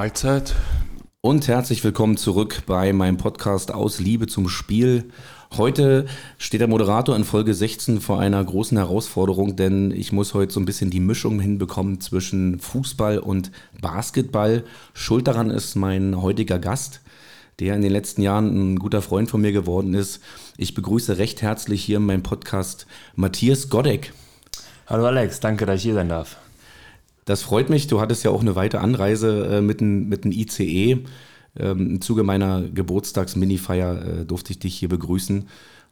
Mahlzeit. Und herzlich willkommen zurück bei meinem Podcast Aus Liebe zum Spiel. Heute steht der Moderator in Folge 16 vor einer großen Herausforderung, denn ich muss heute so ein bisschen die Mischung hinbekommen zwischen Fußball und Basketball. Schuld daran ist mein heutiger Gast, der in den letzten Jahren ein guter Freund von mir geworden ist. Ich begrüße recht herzlich hier in meinem Podcast Matthias Godek. Hallo Alex, danke, dass ich hier sein darf. Das freut mich. Du hattest ja auch eine weite Anreise äh, mit dem mit ICE. Ähm, Im Zuge meiner Geburtstags-Mini-Feier äh, durfte ich dich hier begrüßen.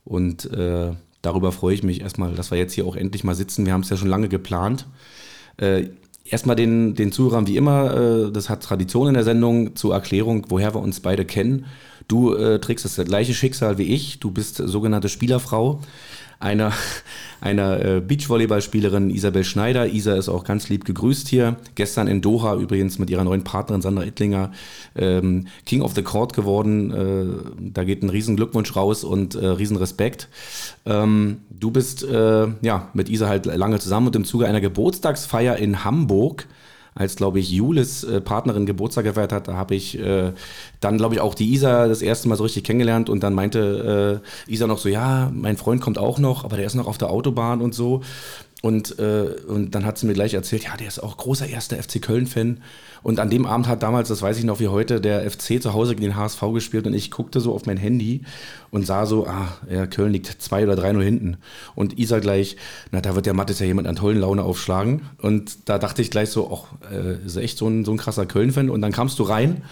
Und äh, darüber freue ich mich erstmal, dass wir jetzt hier auch endlich mal sitzen. Wir haben es ja schon lange geplant. Äh, erstmal den, den Zuhörern wie immer, äh, das hat Tradition in der Sendung, zur Erklärung, woher wir uns beide kennen. Du äh, trägst das gleiche Schicksal wie ich. Du bist sogenannte Spielerfrau einer, einer äh, Beachvolleyballspielerin Isabel Schneider. Isa ist auch ganz lieb gegrüßt hier. Gestern in Doha übrigens mit ihrer neuen Partnerin Sandra Ittlinger ähm, King of the Court geworden. Äh, da geht ein riesen Glückwunsch raus und äh, riesen Respekt. Ähm, du bist äh, ja mit Isa halt lange zusammen und im Zuge einer Geburtstagsfeier in Hamburg als, glaube ich, Julis äh, Partnerin Geburtstag gefeiert hat, da habe ich äh, dann, glaube ich, auch die Isa das erste Mal so richtig kennengelernt und dann meinte äh, Isa noch so, ja, mein Freund kommt auch noch, aber der ist noch auf der Autobahn und so. Und, äh, und dann hat sie mir gleich erzählt, ja, der ist auch großer erster FC Köln-Fan. Und an dem Abend hat damals, das weiß ich noch wie heute, der FC zu Hause gegen den HSV gespielt und ich guckte so auf mein Handy und sah so, ah, ja, Köln liegt zwei oder drei nur hinten. Und Isa gleich, na, da wird der Mattes ja jemand an tollen Laune aufschlagen. Und da dachte ich gleich so, ach, äh, ist echt so ein, so ein krasser Köln-Fan. Und dann kamst du rein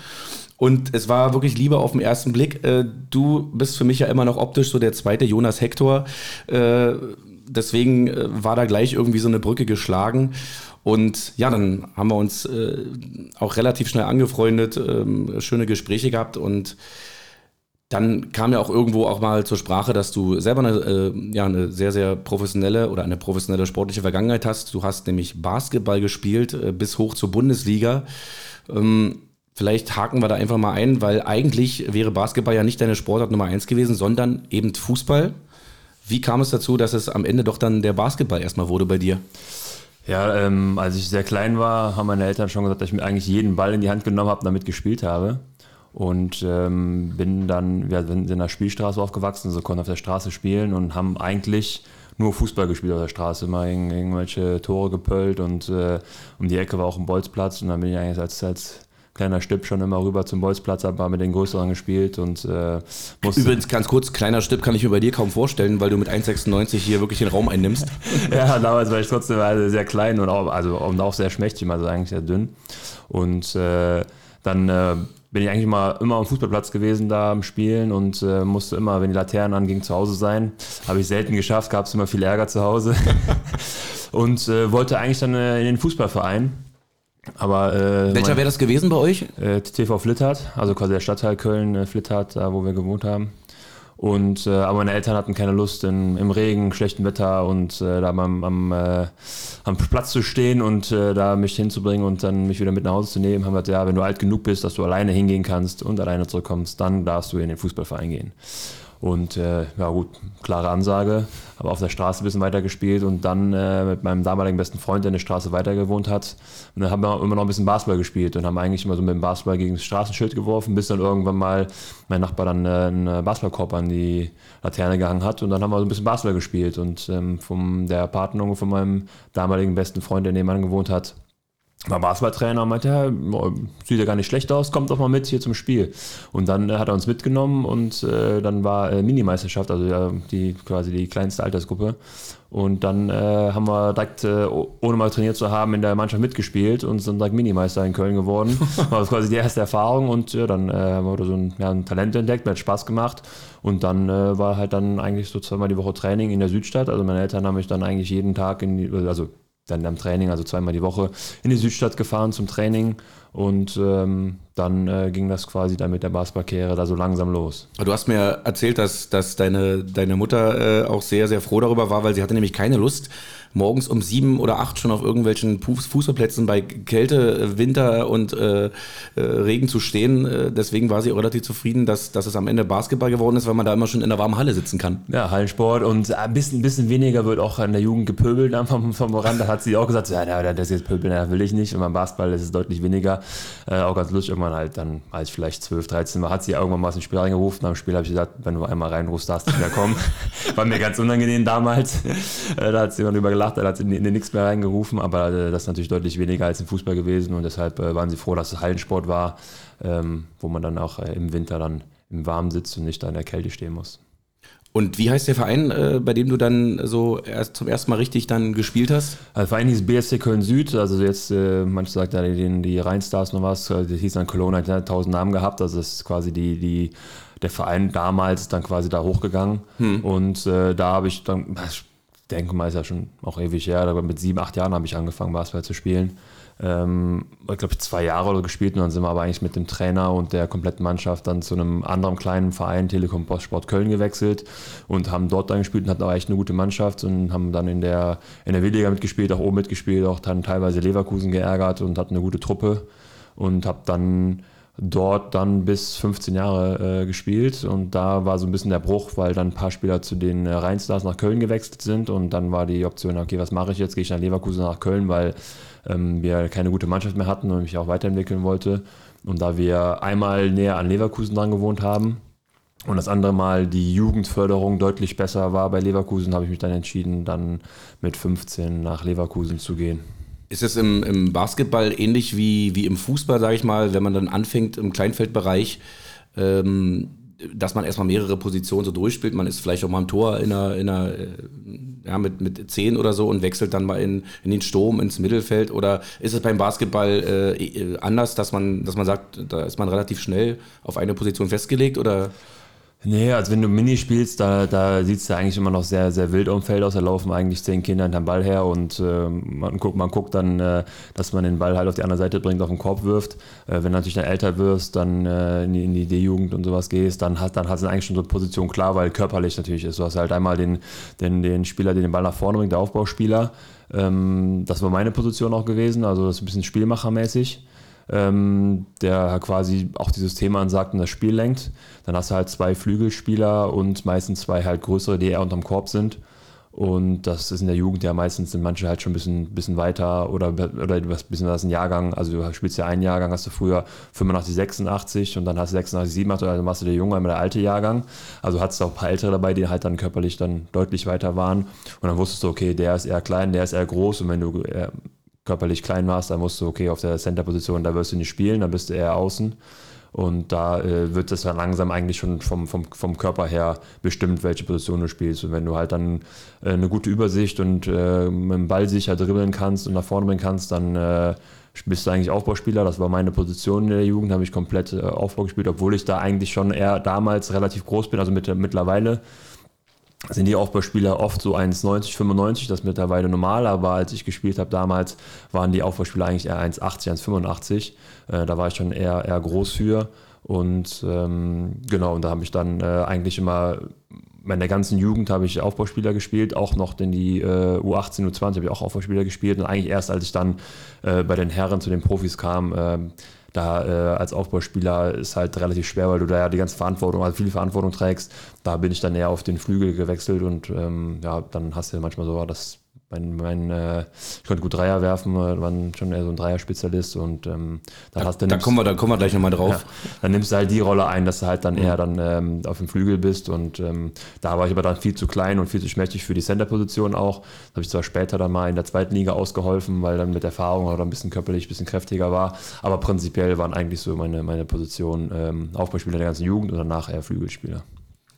und es war wirklich Liebe auf den ersten Blick. Äh, du bist für mich ja immer noch optisch so der zweite Jonas Hector. Äh, deswegen äh, war da gleich irgendwie so eine Brücke geschlagen. Und ja, dann haben wir uns äh, auch relativ schnell angefreundet, ähm, schöne Gespräche gehabt und dann kam ja auch irgendwo auch mal zur Sprache, dass du selber eine, äh, ja, eine sehr, sehr professionelle oder eine professionelle sportliche Vergangenheit hast. Du hast nämlich Basketball gespielt äh, bis hoch zur Bundesliga. Ähm, vielleicht haken wir da einfach mal ein, weil eigentlich wäre Basketball ja nicht deine Sportart Nummer eins gewesen, sondern eben Fußball. Wie kam es dazu, dass es am Ende doch dann der Basketball erstmal wurde bei dir? Ja, ähm, als ich sehr klein war, haben meine Eltern schon gesagt, dass ich mir eigentlich jeden Ball in die Hand genommen habe und damit gespielt habe. Und ähm, bin dann, wir sind in der Spielstraße aufgewachsen, so konnten auf der Straße spielen und haben eigentlich nur Fußball gespielt auf der Straße, immer irgendwelche Tore gepöllt und äh, um die Ecke war auch ein Bolzplatz und dann bin ich eigentlich als, als kleiner Stipp schon immer rüber zum Bolzplatz, habe mit den Größeren gespielt und äh, musste Übrigens ganz kurz, kleiner Stipp kann ich mir bei dir kaum vorstellen, weil du mit 1,96 hier wirklich den Raum einnimmst. ja, damals war ich trotzdem also sehr klein und auch, also, und auch sehr schmächtig, also eigentlich sehr dünn. Und äh, dann äh, bin ich eigentlich mal immer am Fußballplatz gewesen da am Spielen und äh, musste immer, wenn die Laternen angingen, zu Hause sein. Habe ich selten geschafft, gab es immer viel Ärger zu Hause. und äh, wollte eigentlich dann äh, in den Fußballverein aber, äh, Welcher wäre das gewesen bei euch? Äh, TV Flittert, also quasi der Stadtteil Köln, äh, Flittert, da wo wir gewohnt haben. Und, äh, aber meine Eltern hatten keine Lust, in, im Regen, schlechtem Wetter und äh, da am, am, äh, am Platz zu stehen und äh, da mich hinzubringen und dann mich wieder mit nach Hause zu nehmen. Haben gesagt, ja, wenn du alt genug bist, dass du alleine hingehen kannst und alleine zurückkommst, dann darfst du in den Fußballverein gehen. Und äh, ja gut, klare Ansage, aber auf der Straße ein bisschen weiter gespielt und dann äh, mit meinem damaligen besten Freund, der eine Straße weiter gewohnt hat, und dann haben wir immer noch ein bisschen Basketball gespielt und haben eigentlich immer so mit dem Basketball gegen das Straßenschild geworfen, bis dann irgendwann mal mein Nachbar dann äh, einen Basketballkorb an die Laterne gehangen hat und dann haben wir so ein bisschen Basketball gespielt. Und ähm, vom der Partnerin von meinem damaligen besten Freund, der nebenan gewohnt hat, war Basketballtrainer und meinte, ja, sieht ja gar nicht schlecht aus, kommt doch mal mit hier zum Spiel. Und dann äh, hat er uns mitgenommen und äh, dann war äh, Minimeisterschaft, also ja, die quasi die kleinste Altersgruppe. Und dann äh, haben wir direkt, äh, ohne mal trainiert zu haben, in der Mannschaft mitgespielt und sind direkt Minimeister in Köln geworden. war das quasi die erste Erfahrung und ja, dann äh, haben wir so ein, ja, ein, Talent entdeckt, mir hat Spaß gemacht. Und dann war halt dann eigentlich so zweimal die Woche Training in der Südstadt. Also meine Eltern haben mich dann eigentlich jeden Tag in die, also dann am Training, also zweimal die Woche, in die Südstadt gefahren zum Training und ähm, dann äh, ging das quasi dann mit der Basketballkarriere da so langsam los. Du hast mir erzählt, dass, dass deine, deine Mutter äh, auch sehr, sehr froh darüber war, weil sie hatte nämlich keine Lust, morgens um sieben oder acht schon auf irgendwelchen Fußballplätzen bei Kälte, äh, Winter und äh, äh, Regen zu stehen. Äh, deswegen war sie auch relativ zufrieden, dass, dass es am Ende Basketball geworden ist, weil man da immer schon in der warmen Halle sitzen kann. Ja, Hallensport und ein bisschen, bisschen weniger wird auch in der Jugend gepöbelt vom, vom Rand. Da hat sie auch gesagt, ja, das jetzt pöbeln, das will ich nicht. Und beim Basketball ist es deutlich weniger. Äh, auch ganz lustig, irgendwann halt dann, als ich vielleicht 12, 13 war, hat sie irgendwann mal aus dem Spiel reingerufen. Nach dem Spiel habe ich gesagt, wenn du einmal reinrufst, darfst du mehr kommen. war mir ganz unangenehm damals. Da hat sie immer drüber gelacht er hat in, in nichts mehr reingerufen, aber äh, das ist natürlich deutlich weniger als im Fußball gewesen und deshalb äh, waren sie froh, dass es Hallensport war, ähm, wo man dann auch äh, im Winter dann im Warmen sitzt und nicht da in der Kälte stehen muss. Und wie heißt der Verein, äh, bei dem du dann so erst zum ersten Mal richtig dann gespielt hast? Also der Verein hieß BSC Köln Süd, also jetzt, äh, manche sagt ja die, die Rheinstars noch was, das hieß dann Cologne, hat ja tausend Namen gehabt, also das ist quasi die, die, der Verein damals dann quasi da hochgegangen. Hm. Und äh, da habe ich dann, denke mal, ist ja schon auch ewig her, aber mit sieben, acht Jahren habe ich angefangen, Basketball zu spielen. Ähm, ich glaube, zwei Jahre oder gespielt und dann sind wir aber eigentlich mit dem Trainer und der kompletten Mannschaft dann zu einem anderen kleinen Verein, Telekom Postsport Köln, gewechselt und haben dort dann gespielt und hatten auch echt eine gute Mannschaft und haben dann in der NRW-Liga mitgespielt, auch oben mitgespielt, auch dann teilweise Leverkusen geärgert und hatten eine gute Truppe und habe dann dort dann bis 15 Jahre äh, gespielt und da war so ein bisschen der Bruch, weil dann ein paar Spieler zu den äh, Rheinstars nach Köln gewechselt sind und dann war die Option, okay, was mache ich jetzt? Gehe ich nach Leverkusen nach Köln, weil ähm, wir keine gute Mannschaft mehr hatten und mich auch weiterentwickeln wollte. Und da wir einmal näher an Leverkusen dran gewohnt haben und das andere Mal die Jugendförderung deutlich besser war bei Leverkusen, habe ich mich dann entschieden, dann mit 15 nach Leverkusen zu gehen. Ist es im, im Basketball ähnlich wie, wie im Fußball, sage ich mal, wenn man dann anfängt im Kleinfeldbereich, ähm, dass man erstmal mehrere Positionen so durchspielt. Man ist vielleicht auch mal im Tor in einer, in einer äh, ja, mit, mit 10 oder so und wechselt dann mal in, in den Sturm, ins Mittelfeld. Oder ist es beim Basketball äh, anders, dass man, dass man sagt, da ist man relativ schnell auf eine Position festgelegt? Oder? Nee, also wenn du Mini spielst, da, da sieht es ja eigentlich immer noch sehr, sehr wild am Feld aus. Da laufen eigentlich zehn Kinder hinterm Ball her und äh, man, guckt, man guckt dann, äh, dass man den Ball halt auf die andere Seite bringt, auf den Korb wirft. Äh, wenn du natürlich dann älter wirst, dann äh, in die, die D-Jugend und sowas gehst, dann hast dann hast du eigentlich schon so eine Position klar, weil körperlich natürlich ist. Du hast halt einmal den, den, den Spieler, der den Ball nach vorne bringt, der Aufbauspieler. Ähm, das war meine Position auch gewesen, also das ist ein bisschen spielmachermäßig ähm, der quasi auch die Systeme ansagt und das Spiel lenkt. Dann hast du halt zwei Flügelspieler und meistens zwei halt größere, die eher unterm Korb sind. Und das ist in der Jugend ja meistens sind manche halt schon ein bisschen, bisschen weiter oder, oder ein bisschen was ein Jahrgang. Also du spielst ja einen Jahrgang, hast du früher 85, 86 und dann hast du 86, 87, also machst du der Junge, immer der alte Jahrgang. Also hattest du auch ein paar Ältere dabei, die halt dann körperlich dann deutlich weiter waren. Und dann wusstest du, okay, der ist eher klein, der ist eher groß. Und wenn du äh, körperlich klein warst, dann musst du, okay, auf der Center-Position, da wirst du nicht spielen, dann bist du eher außen. Und da äh, wird es dann langsam eigentlich schon vom, vom, vom Körper her bestimmt, welche Position du spielst. Und wenn du halt dann äh, eine gute Übersicht und äh, mit dem Ball sicher dribbeln kannst und nach vorne bringen kannst, dann äh, bist du eigentlich Aufbauspieler. Das war meine Position in der Jugend, habe ich komplett äh, Aufbau gespielt, obwohl ich da eigentlich schon eher damals relativ groß bin, also mit, mittlerweile sind die Aufbauspieler oft so 1,90, 95, das ist mittlerweile normal, aber als ich gespielt habe damals, waren die Aufbauspieler eigentlich eher 1,80, 1,85. Äh, da war ich schon eher, eher groß für. Und ähm, genau, und da habe ich dann äh, eigentlich immer, in der ganzen Jugend habe ich Aufbauspieler gespielt, auch noch in die äh, U18, U20 habe ich auch Aufbauspieler gespielt. Und eigentlich erst, als ich dann äh, bei den Herren zu den Profis kam, ähm, da äh, als Aufbauspieler ist halt relativ schwer, weil du da ja die ganze Verantwortung, also viel Verantwortung trägst. Da bin ich dann eher auf den Flügel gewechselt und ähm, ja, dann hast du manchmal so, dass mein, mein, äh, ich konnte gut Dreier werfen, äh, war schon eher so ein Dreier-Spezialist und ähm, dann da, hast du. Da kommen wir, da kommen wir gleich nochmal drauf. Ja, dann nimmst du halt die Rolle ein, dass du halt dann mhm. eher dann ähm, auf dem Flügel bist und ähm, da war ich aber dann viel zu klein und viel zu schmächtig für die Center-Position auch. Da habe ich zwar später dann mal in der zweiten Liga ausgeholfen, weil dann mit Erfahrung oder ein bisschen körperlich, ein bisschen kräftiger war, aber prinzipiell waren eigentlich so meine, meine Positionen ähm, Aufbauspieler der ganzen Jugend und danach eher Flügelspieler.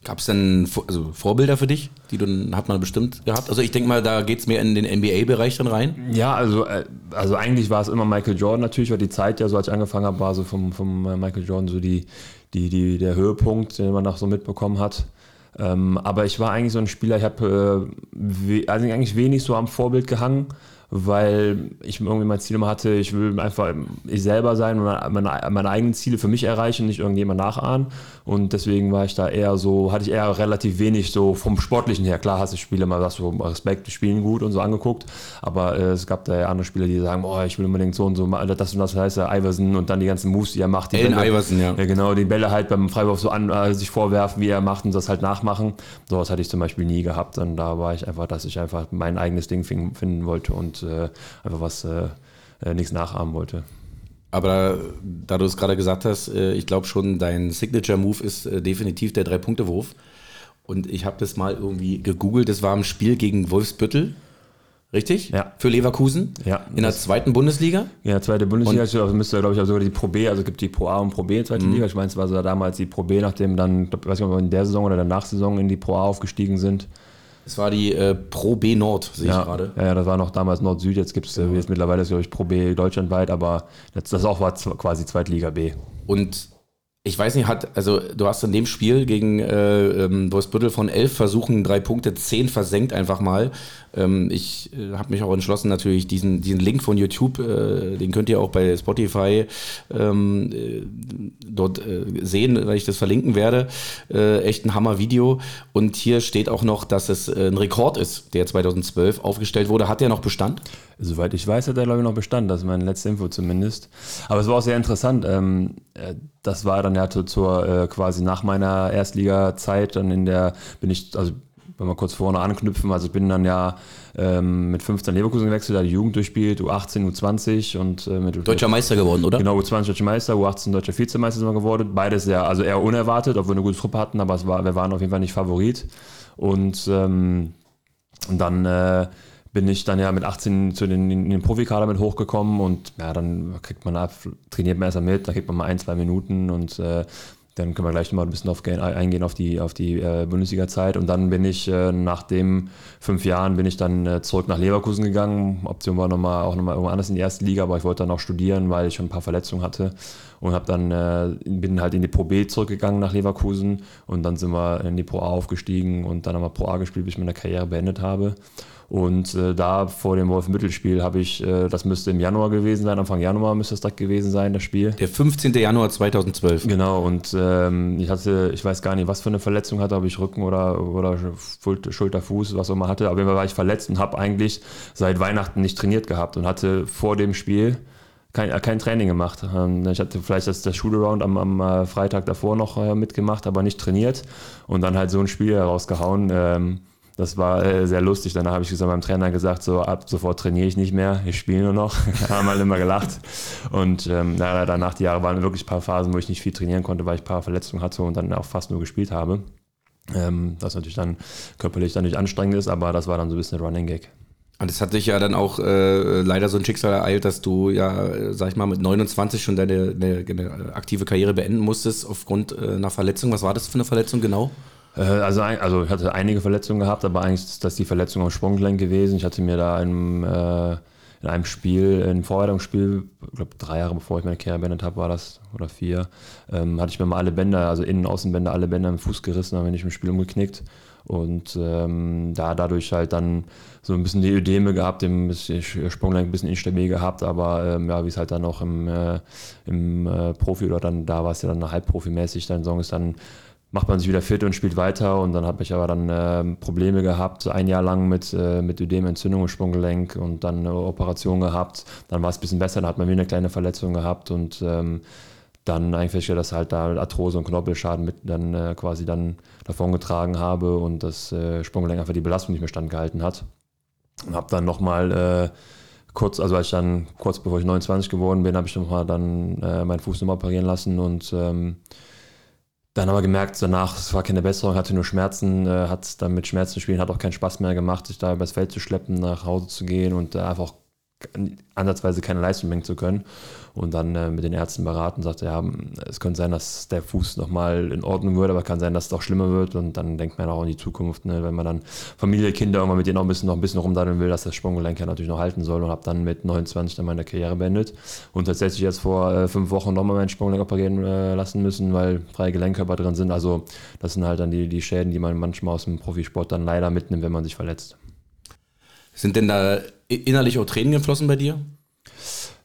Gab es denn also Vorbilder für dich, die du hat man bestimmt gehabt? Also ich denke mal, da geht es mehr in den NBA-Bereich dann rein. Ja, also, äh, also eigentlich war es immer Michael Jordan natürlich, weil die Zeit ja so, als ich angefangen habe, war so vom, vom äh, Michael Jordan so die, die, die, der Höhepunkt, den man noch so mitbekommen hat. Ähm, aber ich war eigentlich so ein Spieler, ich habe äh, also eigentlich wenig so am Vorbild gehangen weil ich irgendwie mein Ziel immer hatte, ich will einfach ich selber sein und meine, meine eigenen Ziele für mich erreichen, nicht irgendjemand nachahmen. Und deswegen war ich da eher so, hatte ich eher relativ wenig so vom Sportlichen her. Klar hast du Spiele mal was so Respekt, die spielen gut und so angeguckt, aber äh, es gab da ja andere Spieler, die sagen, oh, ich will unbedingt so und so, das und das heißt ja Iverson und dann die ganzen Moves, die er macht. Die Allen Bälle, Iverson, ja. ja. Genau, die Bälle halt beim Freiwurf so an, äh, sich vorwerfen, wie er macht und das halt nachmachen. Sowas hatte ich zum Beispiel nie gehabt und da war ich einfach, dass ich einfach mein eigenes Ding finden wollte und äh, einfach was äh, äh, nichts nachahmen wollte. Aber da du es gerade gesagt hast, äh, ich glaube schon, dein Signature-Move ist äh, definitiv der Drei-Punkte-Wurf. Und ich habe das mal irgendwie gegoogelt. Das war im Spiel gegen Wolfsbüttel. Richtig? Ja. Für Leverkusen? Ja. In der zweiten Bundesliga? Ja, zweite Bundesliga. Und müsste, glaube ich, sogar die Pro B, also es gibt die Pro A und Pro B in der zweiten mhm. Liga. Ich meine, es war so damals die Pro B, nachdem dann, ich weiß nicht, ob wir in der Saison oder der Nachsaison in die Pro A aufgestiegen sind. Es war die äh, Pro B Nord, sehe ja, ich gerade. Ja, das war noch damals Nord-Süd, jetzt gibt es äh, jetzt mittlerweile, glaube ich, Pro B deutschlandweit, aber das, das auch war quasi Zweitliga B. Und ich weiß nicht, hat, also du hast in dem Spiel gegen äh, ähm, Wolfsbüttel von elf Versuchen drei Punkte, zehn versenkt einfach mal. Ähm, ich äh, habe mich auch entschlossen, natürlich diesen, diesen Link von YouTube, äh, den könnt ihr auch bei Spotify ähm, äh, dort äh, sehen, weil ich das verlinken werde. Äh, echt ein Hammer-Video. Und hier steht auch noch, dass es ein Rekord ist, der 2012 aufgestellt wurde. Hat der noch Bestand? Soweit ich weiß, hat der, glaube ich, noch Bestand. Das ist meine letzte Info zumindest. Aber es war auch sehr interessant. Ähm, das war dann ja zur, zur quasi nach meiner Erstliga-Zeit, dann in der bin ich, also wenn wir kurz vorne anknüpfen, also ich bin dann ja ähm, mit 15 Leverkusen gewechselt, da die Jugend durchspielt, U18, U20 und äh, mit Deutscher Meister geworden, oder? Genau, U20 Deutscher Meister, U18 Deutscher Vizemeister sind wir geworden. Beides ja, also eher unerwartet, obwohl wir eine gute Truppe hatten, aber war, wir waren auf jeden Fall nicht Favorit. Und, ähm, und dann äh, bin ich dann ja mit 18 zu den, in den Profikader mit hochgekommen und ja, dann kriegt man ab, trainiert man erst mal mit, da kriegt man mal ein, zwei Minuten und äh, dann können wir gleich mal ein bisschen auf, eingehen auf die, auf die äh, Bundesliga-Zeit. Und dann bin ich äh, nach den fünf Jahren bin ich dann äh, zurück nach Leverkusen gegangen. Option war nochmal, auch nochmal irgendwo anders in die erste Liga, aber ich wollte dann auch studieren, weil ich schon ein paar Verletzungen hatte. Und hab dann, äh, bin halt in die Pro B zurückgegangen nach Leverkusen. Und dann sind wir in die Pro A aufgestiegen und dann haben wir Pro A gespielt, bis ich meine Karriere beendet habe. Und äh, da vor dem Wolfenbüttel-Spiel habe ich, äh, das müsste im Januar gewesen sein, Anfang Januar müsste es direkt gewesen sein, das Spiel. Der 15. Januar 2012. Genau, und ähm, ich hatte, ich weiß gar nicht, was für eine Verletzung hatte, ob ich Rücken oder, oder Schulter, Fuß, was auch immer hatte. Jeden Fall war ich verletzt und habe eigentlich seit Weihnachten nicht trainiert gehabt und hatte vor dem Spiel kein, äh, kein Training gemacht. Ähm, ich hatte vielleicht das, das Shoot-Around am, am äh, Freitag davor noch äh, mitgemacht, aber nicht trainiert und dann halt so ein Spiel herausgehauen. Ähm, das war sehr lustig. Danach habe ich gesagt, meinem Trainer gesagt, so ab sofort trainiere ich nicht mehr, ich spiele nur noch. haben alle immer gelacht. Und ähm, na, danach die Jahre waren wirklich ein paar Phasen, wo ich nicht viel trainieren konnte, weil ich ein paar Verletzungen hatte und dann auch fast nur gespielt habe. Ähm, das natürlich dann körperlich dann nicht anstrengend ist, aber das war dann so ein bisschen Running Gag. Und es hat dich ja dann auch äh, leider so ein Schicksal ereilt, dass du ja, sag ich mal, mit 29 schon deine, deine, deine aktive Karriere beenden musstest aufgrund äh, einer Verletzung. Was war das für eine Verletzung genau? Äh, also, also ich hatte einige Verletzungen gehabt, aber eigentlich ist das die Verletzung am Sprunggelenk gewesen. Ich hatte mir da im, äh, in einem Spiel, in einem Vorbereitungsspiel, ich glaube drei Jahre bevor ich meine Karriere beendet habe, war das, oder vier, ähm, hatte ich mir mal alle Bänder, also Innen- und Außenbänder, alle Bänder im Fuß gerissen, dann bin ich im Spiel umgeknickt. Und ähm, da dadurch halt dann so ein bisschen die Ödeme gehabt, im Sprunggelenk ein bisschen instabil gehabt, aber ähm, ja, wie es halt dann auch im, äh, im äh, Profi oder dann da war es ja dann halbprofimäßig, dann Song ist dann macht man sich wieder fit und spielt weiter und dann habe ich aber dann äh, Probleme gehabt, ein Jahr lang mit, äh, mit Ödementzündung im Sprunggelenk und dann eine Operation gehabt. Dann war es ein bisschen besser, dann hat man wieder eine kleine Verletzung gehabt und ähm, dann eigentlich festgestellt, dass halt da Arthrose und Knorpelschaden mit dann äh, quasi dann davon getragen habe und das äh, Sprunggelenk einfach die Belastung nicht mehr standgehalten hat. Und habe dann nochmal äh, kurz, also als ich dann kurz bevor ich 29 geworden bin, habe ich nochmal dann äh, meinen Fuß nochmal operieren lassen und ähm, dann aber gemerkt, danach, es war keine Besserung, hatte nur Schmerzen, äh, hat dann mit Schmerzen spielen, hat auch keinen Spaß mehr gemacht, sich da übers Feld zu schleppen, nach Hause zu gehen und äh, einfach ansatzweise keine Leistung bringen zu können. Und dann äh, mit den Ärzten beraten, sagte, ja, es könnte sein, dass der Fuß nochmal in Ordnung wird, aber kann sein, dass es auch schlimmer wird. Und dann denkt man auch in die Zukunft, ne, wenn man dann Familie, Kinder irgendwann mit denen auch ein bisschen, noch ein bisschen rumdaddeln will, dass das Sprunggelenk ja natürlich noch halten soll. Und habe dann mit 29 dann meine Karriere beendet. Und tatsächlich jetzt vor äh, fünf Wochen nochmal mein Sprunggelenk operieren äh, lassen müssen, weil freie Gelenkkörper drin sind. Also das sind halt dann die, die Schäden, die man manchmal aus dem Profisport dann leider mitnimmt, wenn man sich verletzt. Sind denn da innerlich auch Tränen geflossen bei dir?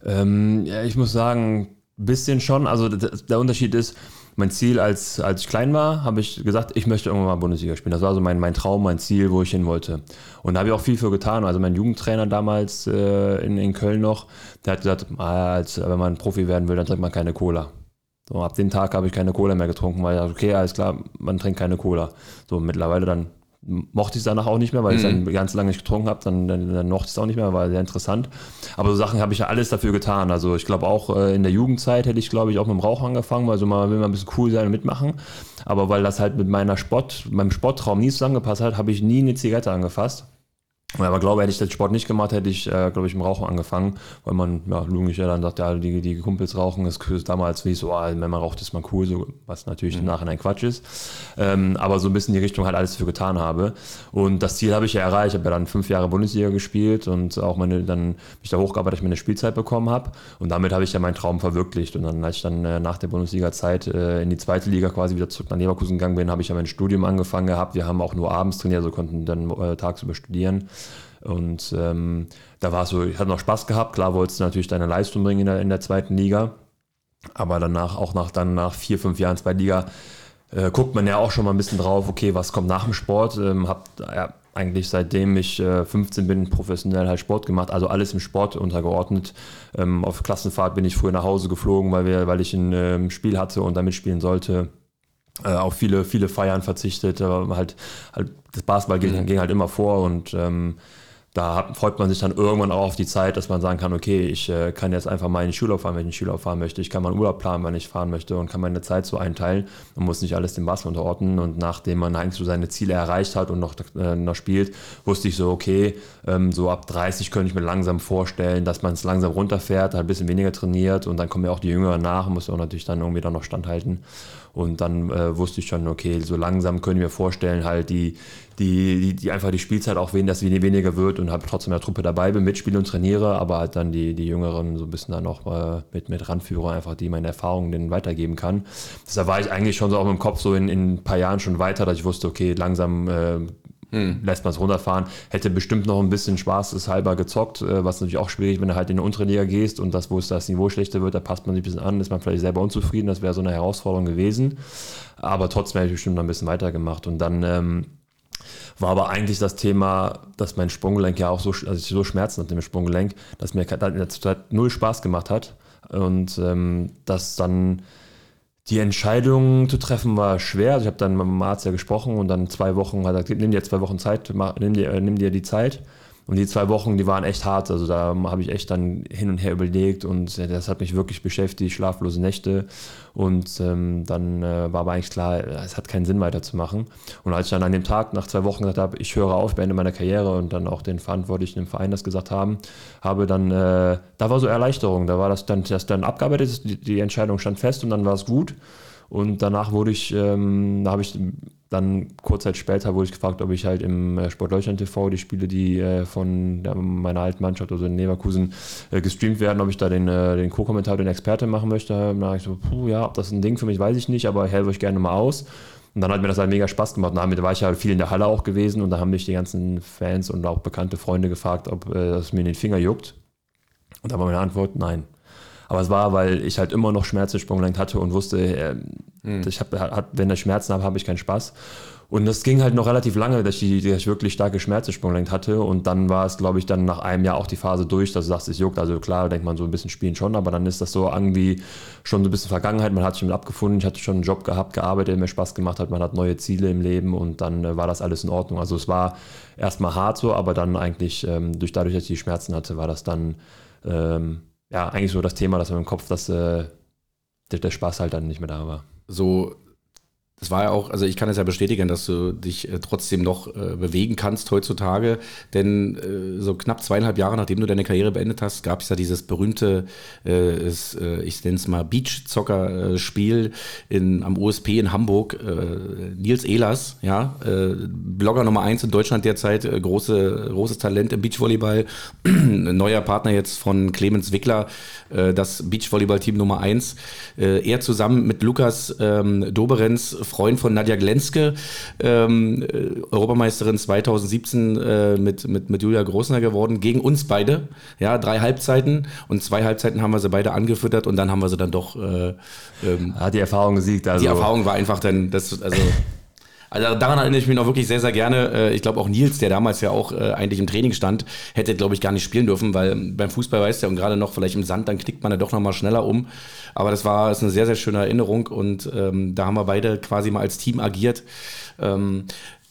Ähm, ja, ich muss sagen, ein bisschen schon. Also der Unterschied ist, mein Ziel, als, als ich klein war, habe ich gesagt, ich möchte irgendwann mal Bundesliga spielen. Das war so mein, mein Traum, mein Ziel, wo ich hin wollte. Und da habe ich auch viel für getan. Also mein Jugendtrainer damals äh, in, in Köln noch, der hat gesagt, ah, als, wenn man Profi werden will, dann trinkt man keine Cola. So, ab dem Tag habe ich keine Cola mehr getrunken, weil ich dachte, okay, alles klar, man trinkt keine Cola. So, mittlerweile dann mochte ich es danach auch nicht mehr, weil mhm. ich dann ganz lange nicht getrunken habe, dann, dann, dann mochte ich es auch nicht mehr, war sehr interessant. Aber so Sachen habe ich ja alles dafür getan. Also ich glaube auch äh, in der Jugendzeit hätte ich, glaube ich, auch mit dem Rauch angefangen, weil so mal will man ein bisschen cool sein und mitmachen. Aber weil das halt mit meiner Sport, meinem Sportraum nie zusammengepasst hat, habe ich nie eine Zigarette angefasst. Aber glaube, hätte ich den Sport nicht gemacht, hätte ich, äh, glaube ich, im Rauchen angefangen, weil man, ja, logisch ja dann sagt, ja, die, die Kumpels rauchen, das ist damals wie so, oh, wenn man raucht, ist man cool, so, was natürlich mhm. im Nachhinein Quatsch ist. Ähm, aber so ein bisschen die Richtung halt alles dafür getan habe. Und das Ziel habe ich ja erreicht. Ich habe ja dann fünf Jahre Bundesliga gespielt und auch meine, dann mich da hochgearbeitet, dass ich meine Spielzeit bekommen habe. Und damit habe ich ja meinen Traum verwirklicht. Und dann, als ich dann äh, nach der Bundesliga-Zeit äh, in die zweite Liga quasi wieder zurück nach Leverkusen gegangen bin, habe ich ja mein Studium angefangen gehabt. Wir haben auch nur abends trainiert, also konnten dann äh, tagsüber studieren. Und ähm, da war es so, ich hatte noch Spaß gehabt. Klar wolltest du natürlich deine Leistung bringen in der, in der zweiten Liga. Aber danach, auch nach, dann nach vier, fünf Jahren zweiten Liga, äh, guckt man ja auch schon mal ein bisschen drauf, okay, was kommt nach dem Sport? Ähm, hab ja, eigentlich seitdem ich äh, 15 bin, professionell halt Sport gemacht, also alles im Sport untergeordnet. Ähm, auf Klassenfahrt bin ich früher nach Hause geflogen, weil, wir, weil ich ein ähm, Spiel hatte und damit spielen sollte. Äh, auf viele, viele Feiern verzichtet, aber halt, halt das Basketball ging, ging halt immer vor und ähm, da freut man sich dann irgendwann auch auf die Zeit, dass man sagen kann, okay, ich äh, kann jetzt einfach mal in die Schule fahren, wenn ich in die Schule fahren möchte. Ich kann meinen Urlaub planen, wenn ich fahren möchte und kann meine Zeit so einteilen und muss nicht alles dem Basketball unterordnen. Und nachdem man eigentlich so seine Ziele erreicht hat und noch, äh, noch spielt, wusste ich so, okay, ähm, so ab 30 könnte ich mir langsam vorstellen, dass man es langsam runterfährt, halt ein bisschen weniger trainiert und dann kommen ja auch die Jüngeren nach, muss auch natürlich dann irgendwie dann noch standhalten. Und dann äh, wusste ich schon, okay, so langsam können wir vorstellen, halt die, die, die, die einfach die Spielzeit auch wen, dass weniger wird und habe trotzdem in der Truppe dabei bin, mitspiele und trainiere, aber halt dann die, die Jüngeren so ein bisschen dann auch äh, mit, mit Randführer einfach, die meine Erfahrungen denen weitergeben kann. Deshalb war ich eigentlich schon so auch im Kopf so in, in ein paar Jahren schon weiter, dass ich wusste, okay, langsam äh, hm. lässt man es runterfahren. Hätte bestimmt noch ein bisschen Spaß halber gezockt, äh, was natürlich auch schwierig, wenn du halt in eine untere Liga gehst und das, wo es das Niveau schlechter wird, da passt man sich ein bisschen an, ist man vielleicht selber unzufrieden, das wäre so eine Herausforderung gewesen. Aber trotzdem hätte ich bestimmt noch ein bisschen weitergemacht und dann ähm, war aber eigentlich das Thema, dass mein Sprunggelenk ja auch so, also ich so Schmerzen hatte mit dem Sprunggelenk, dass mir in der Zeit null Spaß gemacht hat und ähm, dass dann die Entscheidung zu treffen war schwer. Also ich habe dann mit dem Arzt ja gesprochen und dann zwei Wochen hat er gesagt, nimm dir zwei Wochen Zeit, nimm dir, nimm dir die Zeit. Und die zwei Wochen, die waren echt hart. Also da habe ich echt dann hin und her überlegt und das hat mich wirklich beschäftigt, schlaflose Nächte. Und ähm, dann äh, war aber eigentlich klar, es hat keinen Sinn weiterzumachen. Und als ich dann an dem Tag nach zwei Wochen gesagt habe, ich höre auf, beende meine Karriere und dann auch den Verantwortlichen im Verein das gesagt haben, habe dann, äh, da war so Erleichterung. Da war das dann, das dann abgearbeitet, die, die Entscheidung stand fest und dann war es gut. Und danach wurde ich, ähm, da habe ich dann kurz Zeit später wurde ich gefragt, ob ich halt im äh, Sport Deutschland TV die Spiele, die äh, von der, meiner alten Mannschaft, also in Leverkusen, äh, gestreamt werden, ob ich da den, äh, den Co-Kommentator, den Experte machen möchte. Da habe ich so, puh, ja, ob das ein Ding für mich, weiß ich nicht, aber helfe euch gerne mal aus. Und dann hat mir das halt mega Spaß gemacht. Damit war ich ja viel in der Halle auch gewesen und da haben mich die ganzen Fans und auch bekannte Freunde gefragt, ob äh, das mir in den Finger juckt. Und da war meine Antwort, nein. Aber es war, weil ich halt immer noch Schmerzen Sprunggelenk hatte und wusste, äh, Mhm. Ich hab, wenn ich Schmerzen habe, habe ich keinen Spaß. Und das ging halt noch relativ lange, dass ich, dass ich wirklich starke Schmerzen sprunglenkt hatte. Und dann war es, glaube ich, dann nach einem Jahr auch die Phase durch, dass du sagst, es juckt. Also klar, denkt man so ein bisschen spielen schon, aber dann ist das so irgendwie schon so ein bisschen Vergangenheit. Man hat sich damit abgefunden. Ich hatte schon einen Job gehabt, gearbeitet, der mir Spaß gemacht hat. Man hat neue Ziele im Leben und dann äh, war das alles in Ordnung. Also es war erstmal hart so, aber dann eigentlich, ähm, durch dadurch, dass ich die Schmerzen hatte, war das dann ähm, ja eigentlich so das Thema, dass man im Kopf, dass äh, der, der Spaß halt dann nicht mehr da war. So es war ja auch, also ich kann es ja bestätigen, dass du dich äh, trotzdem noch äh, bewegen kannst heutzutage, denn äh, so knapp zweieinhalb Jahre nachdem du deine Karriere beendet hast, gab es ja dieses berühmte, äh, ist, äh, ich nenne es mal Beach-Zocker-Spiel am USP in Hamburg. Äh, Nils Ehlers, ja, Blogger Nummer eins in Deutschland derzeit, große, großes Talent im Beachvolleyball, neuer Partner jetzt von Clemens Wickler, das Beachvolleyball-Team Nummer eins. er zusammen mit Lukas ähm, Doberenz Freund von Nadja Glenske, ähm, äh, Europameisterin 2017 äh, mit, mit, mit Julia Großner geworden, gegen uns beide. Ja, drei Halbzeiten und zwei Halbzeiten haben wir sie beide angefüttert und dann haben wir sie dann doch. Äh, ähm, Hat die Erfahrung gesiegt. Also. Die Erfahrung war einfach dann, das, also. Also daran erinnere ich mich noch wirklich sehr, sehr gerne. Äh, ich glaube auch Nils, der damals ja auch äh, eigentlich im Training stand, hätte, glaube ich, gar nicht spielen dürfen, weil beim Fußball weißt du ja, und gerade noch vielleicht im Sand, dann knickt man ja doch nochmal schneller um. Aber das war ist eine sehr, sehr schöne Erinnerung und ähm, da haben wir beide quasi mal als Team agiert. Ähm,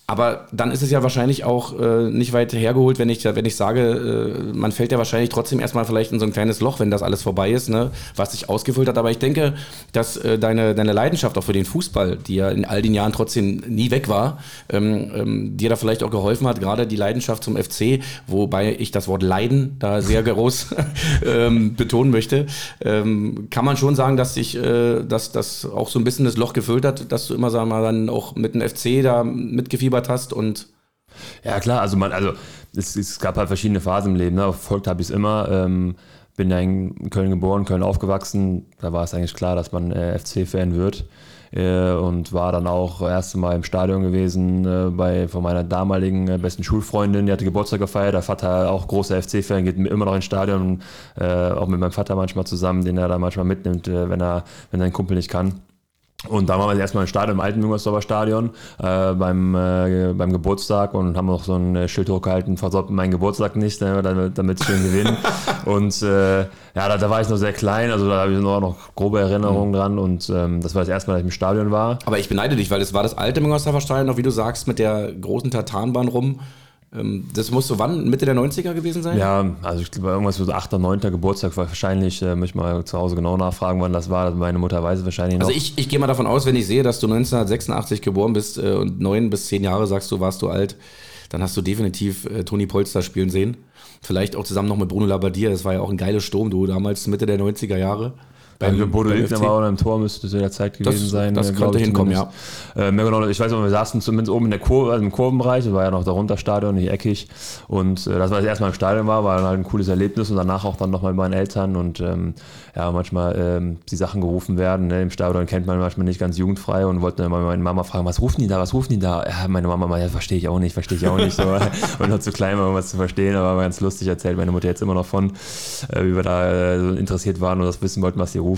aber dann ist es ja wahrscheinlich auch äh, nicht weit hergeholt, wenn ich, wenn ich sage, äh, man fällt ja wahrscheinlich trotzdem erstmal vielleicht in so ein kleines Loch, wenn das alles vorbei ist, ne, was sich ausgefüllt hat. Aber ich denke, dass äh, deine, deine Leidenschaft auch für den Fußball, die ja in all den Jahren trotzdem nie weg war, ähm, ähm, dir da vielleicht auch geholfen hat, gerade die Leidenschaft zum FC, wobei ich das Wort Leiden da sehr groß ähm, betonen möchte, ähm, kann man schon sagen, dass sich äh, dass das auch so ein bisschen das Loch gefüllt hat, dass du immer, sagen wir mal, dann auch mit dem FC da mitgefiebert mitgefiebert hast und ja klar, also man, also es, es gab halt verschiedene Phasen im Leben. Ne? Verfolgt habe ich es immer. Ähm, bin ja in Köln geboren, Köln aufgewachsen. Da war es eigentlich klar, dass man äh, FC-Fan wird. Äh, und war dann auch erste Mal im Stadion gewesen äh, bei von meiner damaligen äh, besten Schulfreundin. Die hatte Geburtstag gefeiert. Der Vater auch großer FC-Fan, geht immer noch ins Stadion. Äh, auch mit meinem Vater manchmal zusammen, den er da manchmal mitnimmt, äh, wenn er wenn sein Kumpel nicht kann. Und da waren wir erstmal im Stadion, im alten Müngersdorfer Stadion, äh, beim, äh, beim Geburtstag und haben noch so ein äh, Schild hochgehalten, versorgt mein Geburtstag nicht, ne, damit, damit ich schön gewinnen. und äh, ja, da, da, war ich noch sehr klein, also da habe ich noch, noch grobe Erinnerungen mhm. dran und ähm, das war das erste Mal, dass ich im Stadion war. Aber ich beneide dich, weil es war das alte Müngersdorfer Stadion, noch wie du sagst, mit der großen Tartanbahn rum. Ähm, das muss so wann? Mitte der 90er gewesen sein? Ja, also ich glaube, irgendwas so 8. 9. Geburtstag war wahrscheinlich, äh, möchte mal zu Hause genau nachfragen, wann das war. Meine Mutter weiß es wahrscheinlich noch. Also ich, ich gehe mal davon aus, wenn ich sehe, dass du 1986 geboren bist äh, und neun bis zehn Jahre sagst du, warst du alt, dann hast du definitiv äh, Toni Polster spielen sehen. Vielleicht auch zusammen noch mit Bruno Labbadia. Das war ja auch ein geiles Sturm, du damals Mitte der 90er Jahre. Beim, beim Bodo Ilgner war auch im Tor, müsste zu der Zeit gewesen das, sein. Das könnte hinkommen, ja. Äh, genau, ich weiß noch, wir saßen zumindest oben in der Kurve, also im Kurvenbereich, das war ja noch darunter Stadion, nicht eckig. Und äh, das, was erstmal im Stadion war, war halt ein cooles Erlebnis und danach auch dann nochmal bei meinen Eltern und ähm, ja, manchmal ähm, die Sachen gerufen werden. Ne? Im Stadion kennt man manchmal nicht ganz jugendfrei und wollte dann mal meine Mama fragen, was rufen die da, was rufen die da? Ja, meine Mama, ja, verstehe ich auch nicht, verstehe ich auch nicht so. und noch zu klein war, um was zu verstehen, aber ganz lustig erzählt meine Mutter jetzt immer noch von, äh, wie wir da äh, interessiert waren und das wissen wollten, was sie rufen.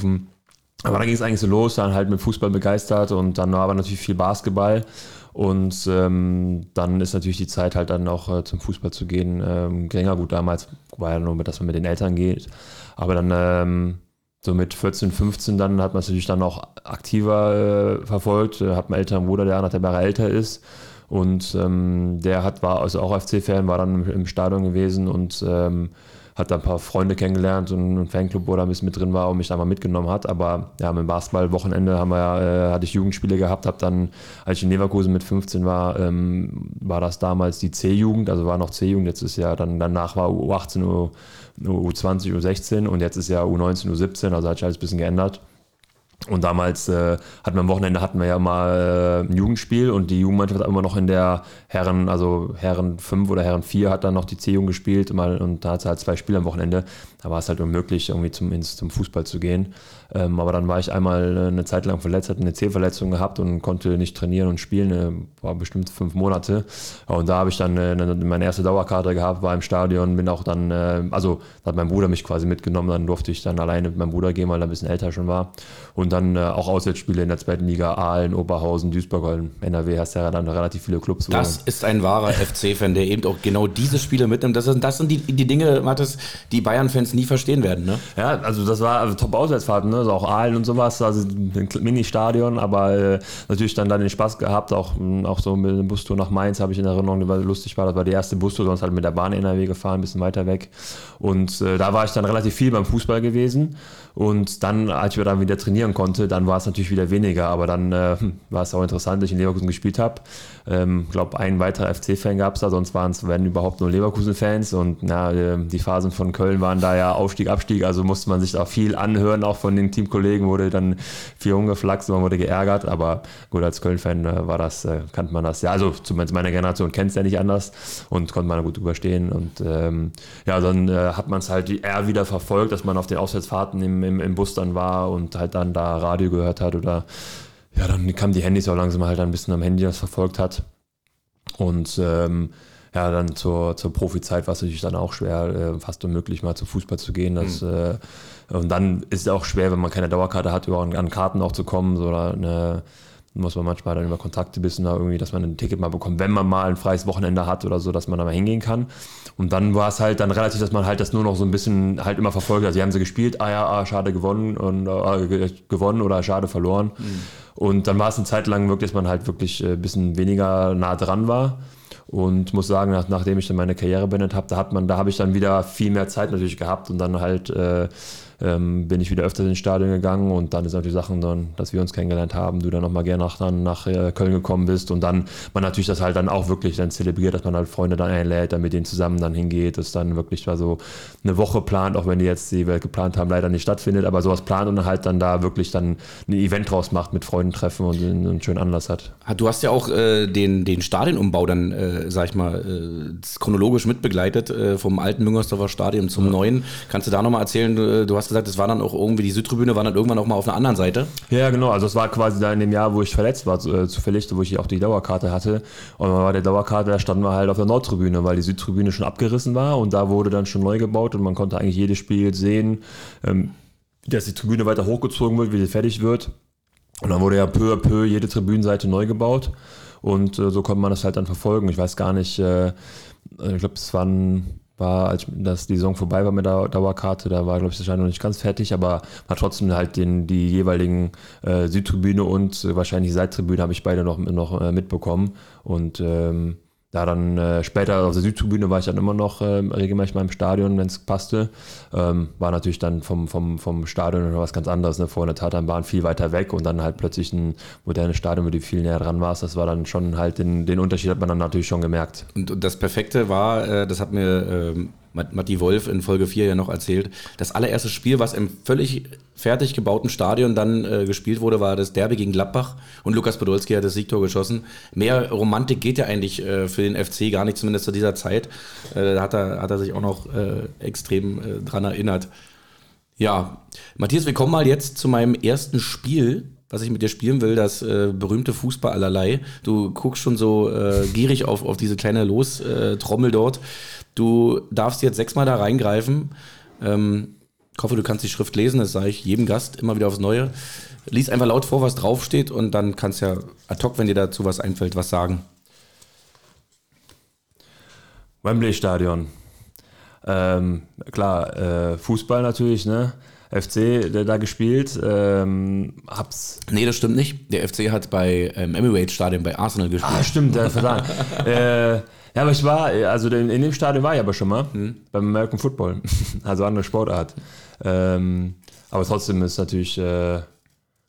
Aber da ging es eigentlich so los, dann halt mit Fußball begeistert und dann war aber natürlich viel Basketball. Und ähm, dann ist natürlich die Zeit halt dann auch äh, zum Fußball zu gehen ähm, geringer. Gut, damals war ja nur, dass man mit den Eltern geht. Aber dann ähm, so mit 14, 15, dann hat man es natürlich dann auch aktiver äh, verfolgt. Äh, hat einen älteren Bruder, der anderthalb Jahre älter ist. Und ähm, der hat, war also auch FC-Fan, war dann im, im, Stadion gewesen und ähm, hat da ein paar Freunde kennengelernt und ein Fanclub, wo da ein bisschen mit drin war und mich da mal mitgenommen hat. Aber ja, mit Basketball-Wochenende haben wir, äh, hatte ich Jugendspiele gehabt, habe dann, als ich in Leverkusen mit 15 war, ähm, war das damals die C-Jugend, also war noch C-Jugend, jetzt ist ja dann, danach war U18, U, U20, U16 und jetzt ist ja U19, U17, also hat sich alles ein bisschen geändert. Und damals äh, hatten wir am Wochenende hatten wir ja mal äh, ein Jugendspiel und die Jugendmannschaft hat immer noch in der Herren, also Herren 5 oder Herren 4 hat dann noch die C-Jugend gespielt mal, und da hat es halt zwei Spiele am Wochenende. Da war es halt unmöglich, irgendwie zum, ins, zum Fußball zu gehen. Ähm, aber dann war ich einmal äh, eine Zeit lang verletzt, hatte eine C-Verletzung gehabt und konnte nicht trainieren und spielen. Äh, war bestimmt fünf Monate. Und da habe ich dann äh, meine erste Dauerkarte gehabt, war im Stadion, bin auch dann, äh, also da hat mein Bruder mich quasi mitgenommen, dann durfte ich dann alleine mit meinem Bruder gehen, weil er ein bisschen älter schon war. Und dann äh, auch Auswärtsspiele in der zweiten Liga, Aalen, Oberhausen, Duisburg, NRW hast ja dann relativ viele Clubs. Das ist ein wahrer FC-Fan, der eben auch genau diese Spiele mitnimmt. Das, ist, das sind die, die Dinge, Mathis, die Bayern-Fans nie verstehen werden. Ne? Ja, also das war also Top-Auswärtsfahrten, ne? also auch Aalen und sowas, also ein Mini-Stadion, aber äh, natürlich dann, dann den Spaß gehabt, auch, auch so mit dem Bustour nach Mainz habe ich in Erinnerung, die war lustig war, das war die erste Bustour, sonst halt mit der Bahn NRW gefahren, ein bisschen weiter weg und äh, da war ich dann relativ viel beim Fußball gewesen und dann, als ich dann wieder trainieren konnte, dann war es natürlich wieder weniger. Aber dann äh, war es auch interessant, dass ich in Leverkusen gespielt habe. Ich ähm, glaube, ein weiterer FC-Fan gab es da, sonst waren es, wenn überhaupt nur Leverkusen-Fans. Und na, äh, die Phasen von Köln waren da ja Aufstieg, Abstieg. Also musste man sich auch viel anhören, auch von den Teamkollegen wurde dann viel rumgeflaxt und man wurde geärgert. Aber gut, als Köln-Fan äh, war das, äh, kannte man das. Ja, also zumindest meiner Generation kennt es ja nicht anders und konnte man gut überstehen. Und ähm, ja, dann äh, hat man es halt eher wieder verfolgt, dass man auf den Auswärtsfahrten im im, im Bus dann war und halt dann da Radio gehört hat oder ja, dann kamen die Handys auch langsam halt ein bisschen am Handy das verfolgt hat. Und ähm, ja, dann zur, zur Profizeit war es natürlich dann auch schwer, äh, fast unmöglich mal zu Fußball zu gehen. Das, mhm. äh, und dann ist es auch schwer, wenn man keine Dauerkarte hat, über an Karten auch zu kommen. So, oder eine, muss man manchmal dann über Kontakte wissen, irgendwie, dass man ein Ticket mal bekommt, wenn man mal ein freies Wochenende hat oder so, dass man da mal hingehen kann. Und dann war es halt dann relativ, dass man halt das nur noch so ein bisschen halt immer verfolgt hat. Sie haben sie gespielt, ah ja, ah, schade gewonnen und äh, gewonnen oder schade verloren. Mhm. Und dann war es eine Zeit lang wirklich, dass man halt wirklich ein äh, bisschen weniger nah dran war. Und muss sagen, nach, nachdem ich dann meine Karriere beendet habe, da hat da habe ich dann wieder viel mehr Zeit natürlich gehabt und dann halt äh, ähm, bin ich wieder öfter ins Stadion gegangen und dann ist natürlich Sachen dann, dass wir uns kennengelernt haben, du dann nochmal gerne nach, dann nach äh, Köln gekommen bist und dann man natürlich das halt dann auch wirklich dann zelebriert, dass man halt Freunde dann einlädt, dann mit denen zusammen dann hingeht, das dann wirklich mal so eine Woche plant, auch wenn die jetzt die wir geplant haben, leider nicht stattfindet, aber sowas plant und dann halt dann da wirklich dann ein Event draus macht, mit Freunden treffen und einen, schönen Anlass hat. Du hast ja auch äh, den, den Stadionumbau dann, äh, sag ich mal, äh, chronologisch mitbegleitet, äh, vom alten Müngersdorfer Stadion zum ja. neuen. Kannst du da nochmal erzählen, du, du hast gesagt, es war dann auch irgendwie, die Südtribüne war dann irgendwann auch mal auf einer anderen Seite. Ja, genau. Also es war quasi da in dem Jahr, wo ich verletzt war, äh, zufällig, wo ich auch die Dauerkarte hatte. Und war der Dauerkarte, da standen wir halt auf der Nordtribüne, weil die Südtribüne schon abgerissen war und da wurde dann schon neu gebaut und man konnte eigentlich jedes Spiel sehen, ähm, dass die Tribüne weiter hochgezogen wird, wie sie fertig wird. Und dann wurde ja peu à peu jede Tribünenseite neu gebaut. Und äh, so konnte man das halt dann verfolgen. Ich weiß gar nicht, äh, ich glaube, es waren war, als das die Saison vorbei war mit der Dauerkarte, da war, glaube ich, das Schein noch nicht ganz fertig, aber war trotzdem halt den, die jeweiligen äh, Südtribüne und äh, wahrscheinlich Seittribüne habe ich beide noch, noch äh, mitbekommen. Und ähm, ja, dann äh, später auf der Südtribüne war ich dann immer noch äh, regelmäßig mal im Stadion, wenn es passte. Ähm, war natürlich dann vom, vom, vom Stadion noch was ganz anderes. Ne? Vorne Tatanbahn viel weiter weg und dann halt plötzlich ein modernes Stadion, wo du viel näher dran warst. Das war dann schon halt den, den Unterschied hat man dann natürlich schon gemerkt. Und das Perfekte war, äh, das hat mir ähm, Matti Wolf in Folge 4 ja noch erzählt, das allererste Spiel, was im völlig fertig gebauten Stadion dann äh, gespielt wurde, war das Derby gegen Gladbach und Lukas Podolski hat das Siegtor geschossen. Mehr Romantik geht ja eigentlich äh, für den FC gar nicht, zumindest zu dieser Zeit. Äh, da hat er, hat er sich auch noch äh, extrem äh, dran erinnert. Ja, Matthias, wir kommen mal jetzt zu meinem ersten Spiel was ich mit dir spielen will, das äh, berühmte Fußball allerlei. Du guckst schon so äh, gierig auf, auf diese kleine Los-Trommel äh, dort. Du darfst jetzt sechsmal da reingreifen. Ähm, ich hoffe, du kannst die Schrift lesen, das sage ich jedem Gast immer wieder aufs Neue. Lies einfach laut vor, was draufsteht und dann kannst ja ad hoc, wenn dir dazu was einfällt, was sagen. Wembley Stadion. Ähm, klar, äh, Fußball natürlich, ne? FC der da gespielt. Ähm, hab's. Nee, das stimmt nicht. Der FC hat bei ähm, Emirates Stadion bei Arsenal gespielt. Ah, stimmt, der verdammt. äh, ja, aber ich war, also in, in, dem Stadion war ich aber schon mal, mhm. beim American Football, also andere Sportart. Ähm, aber trotzdem ist natürlich äh,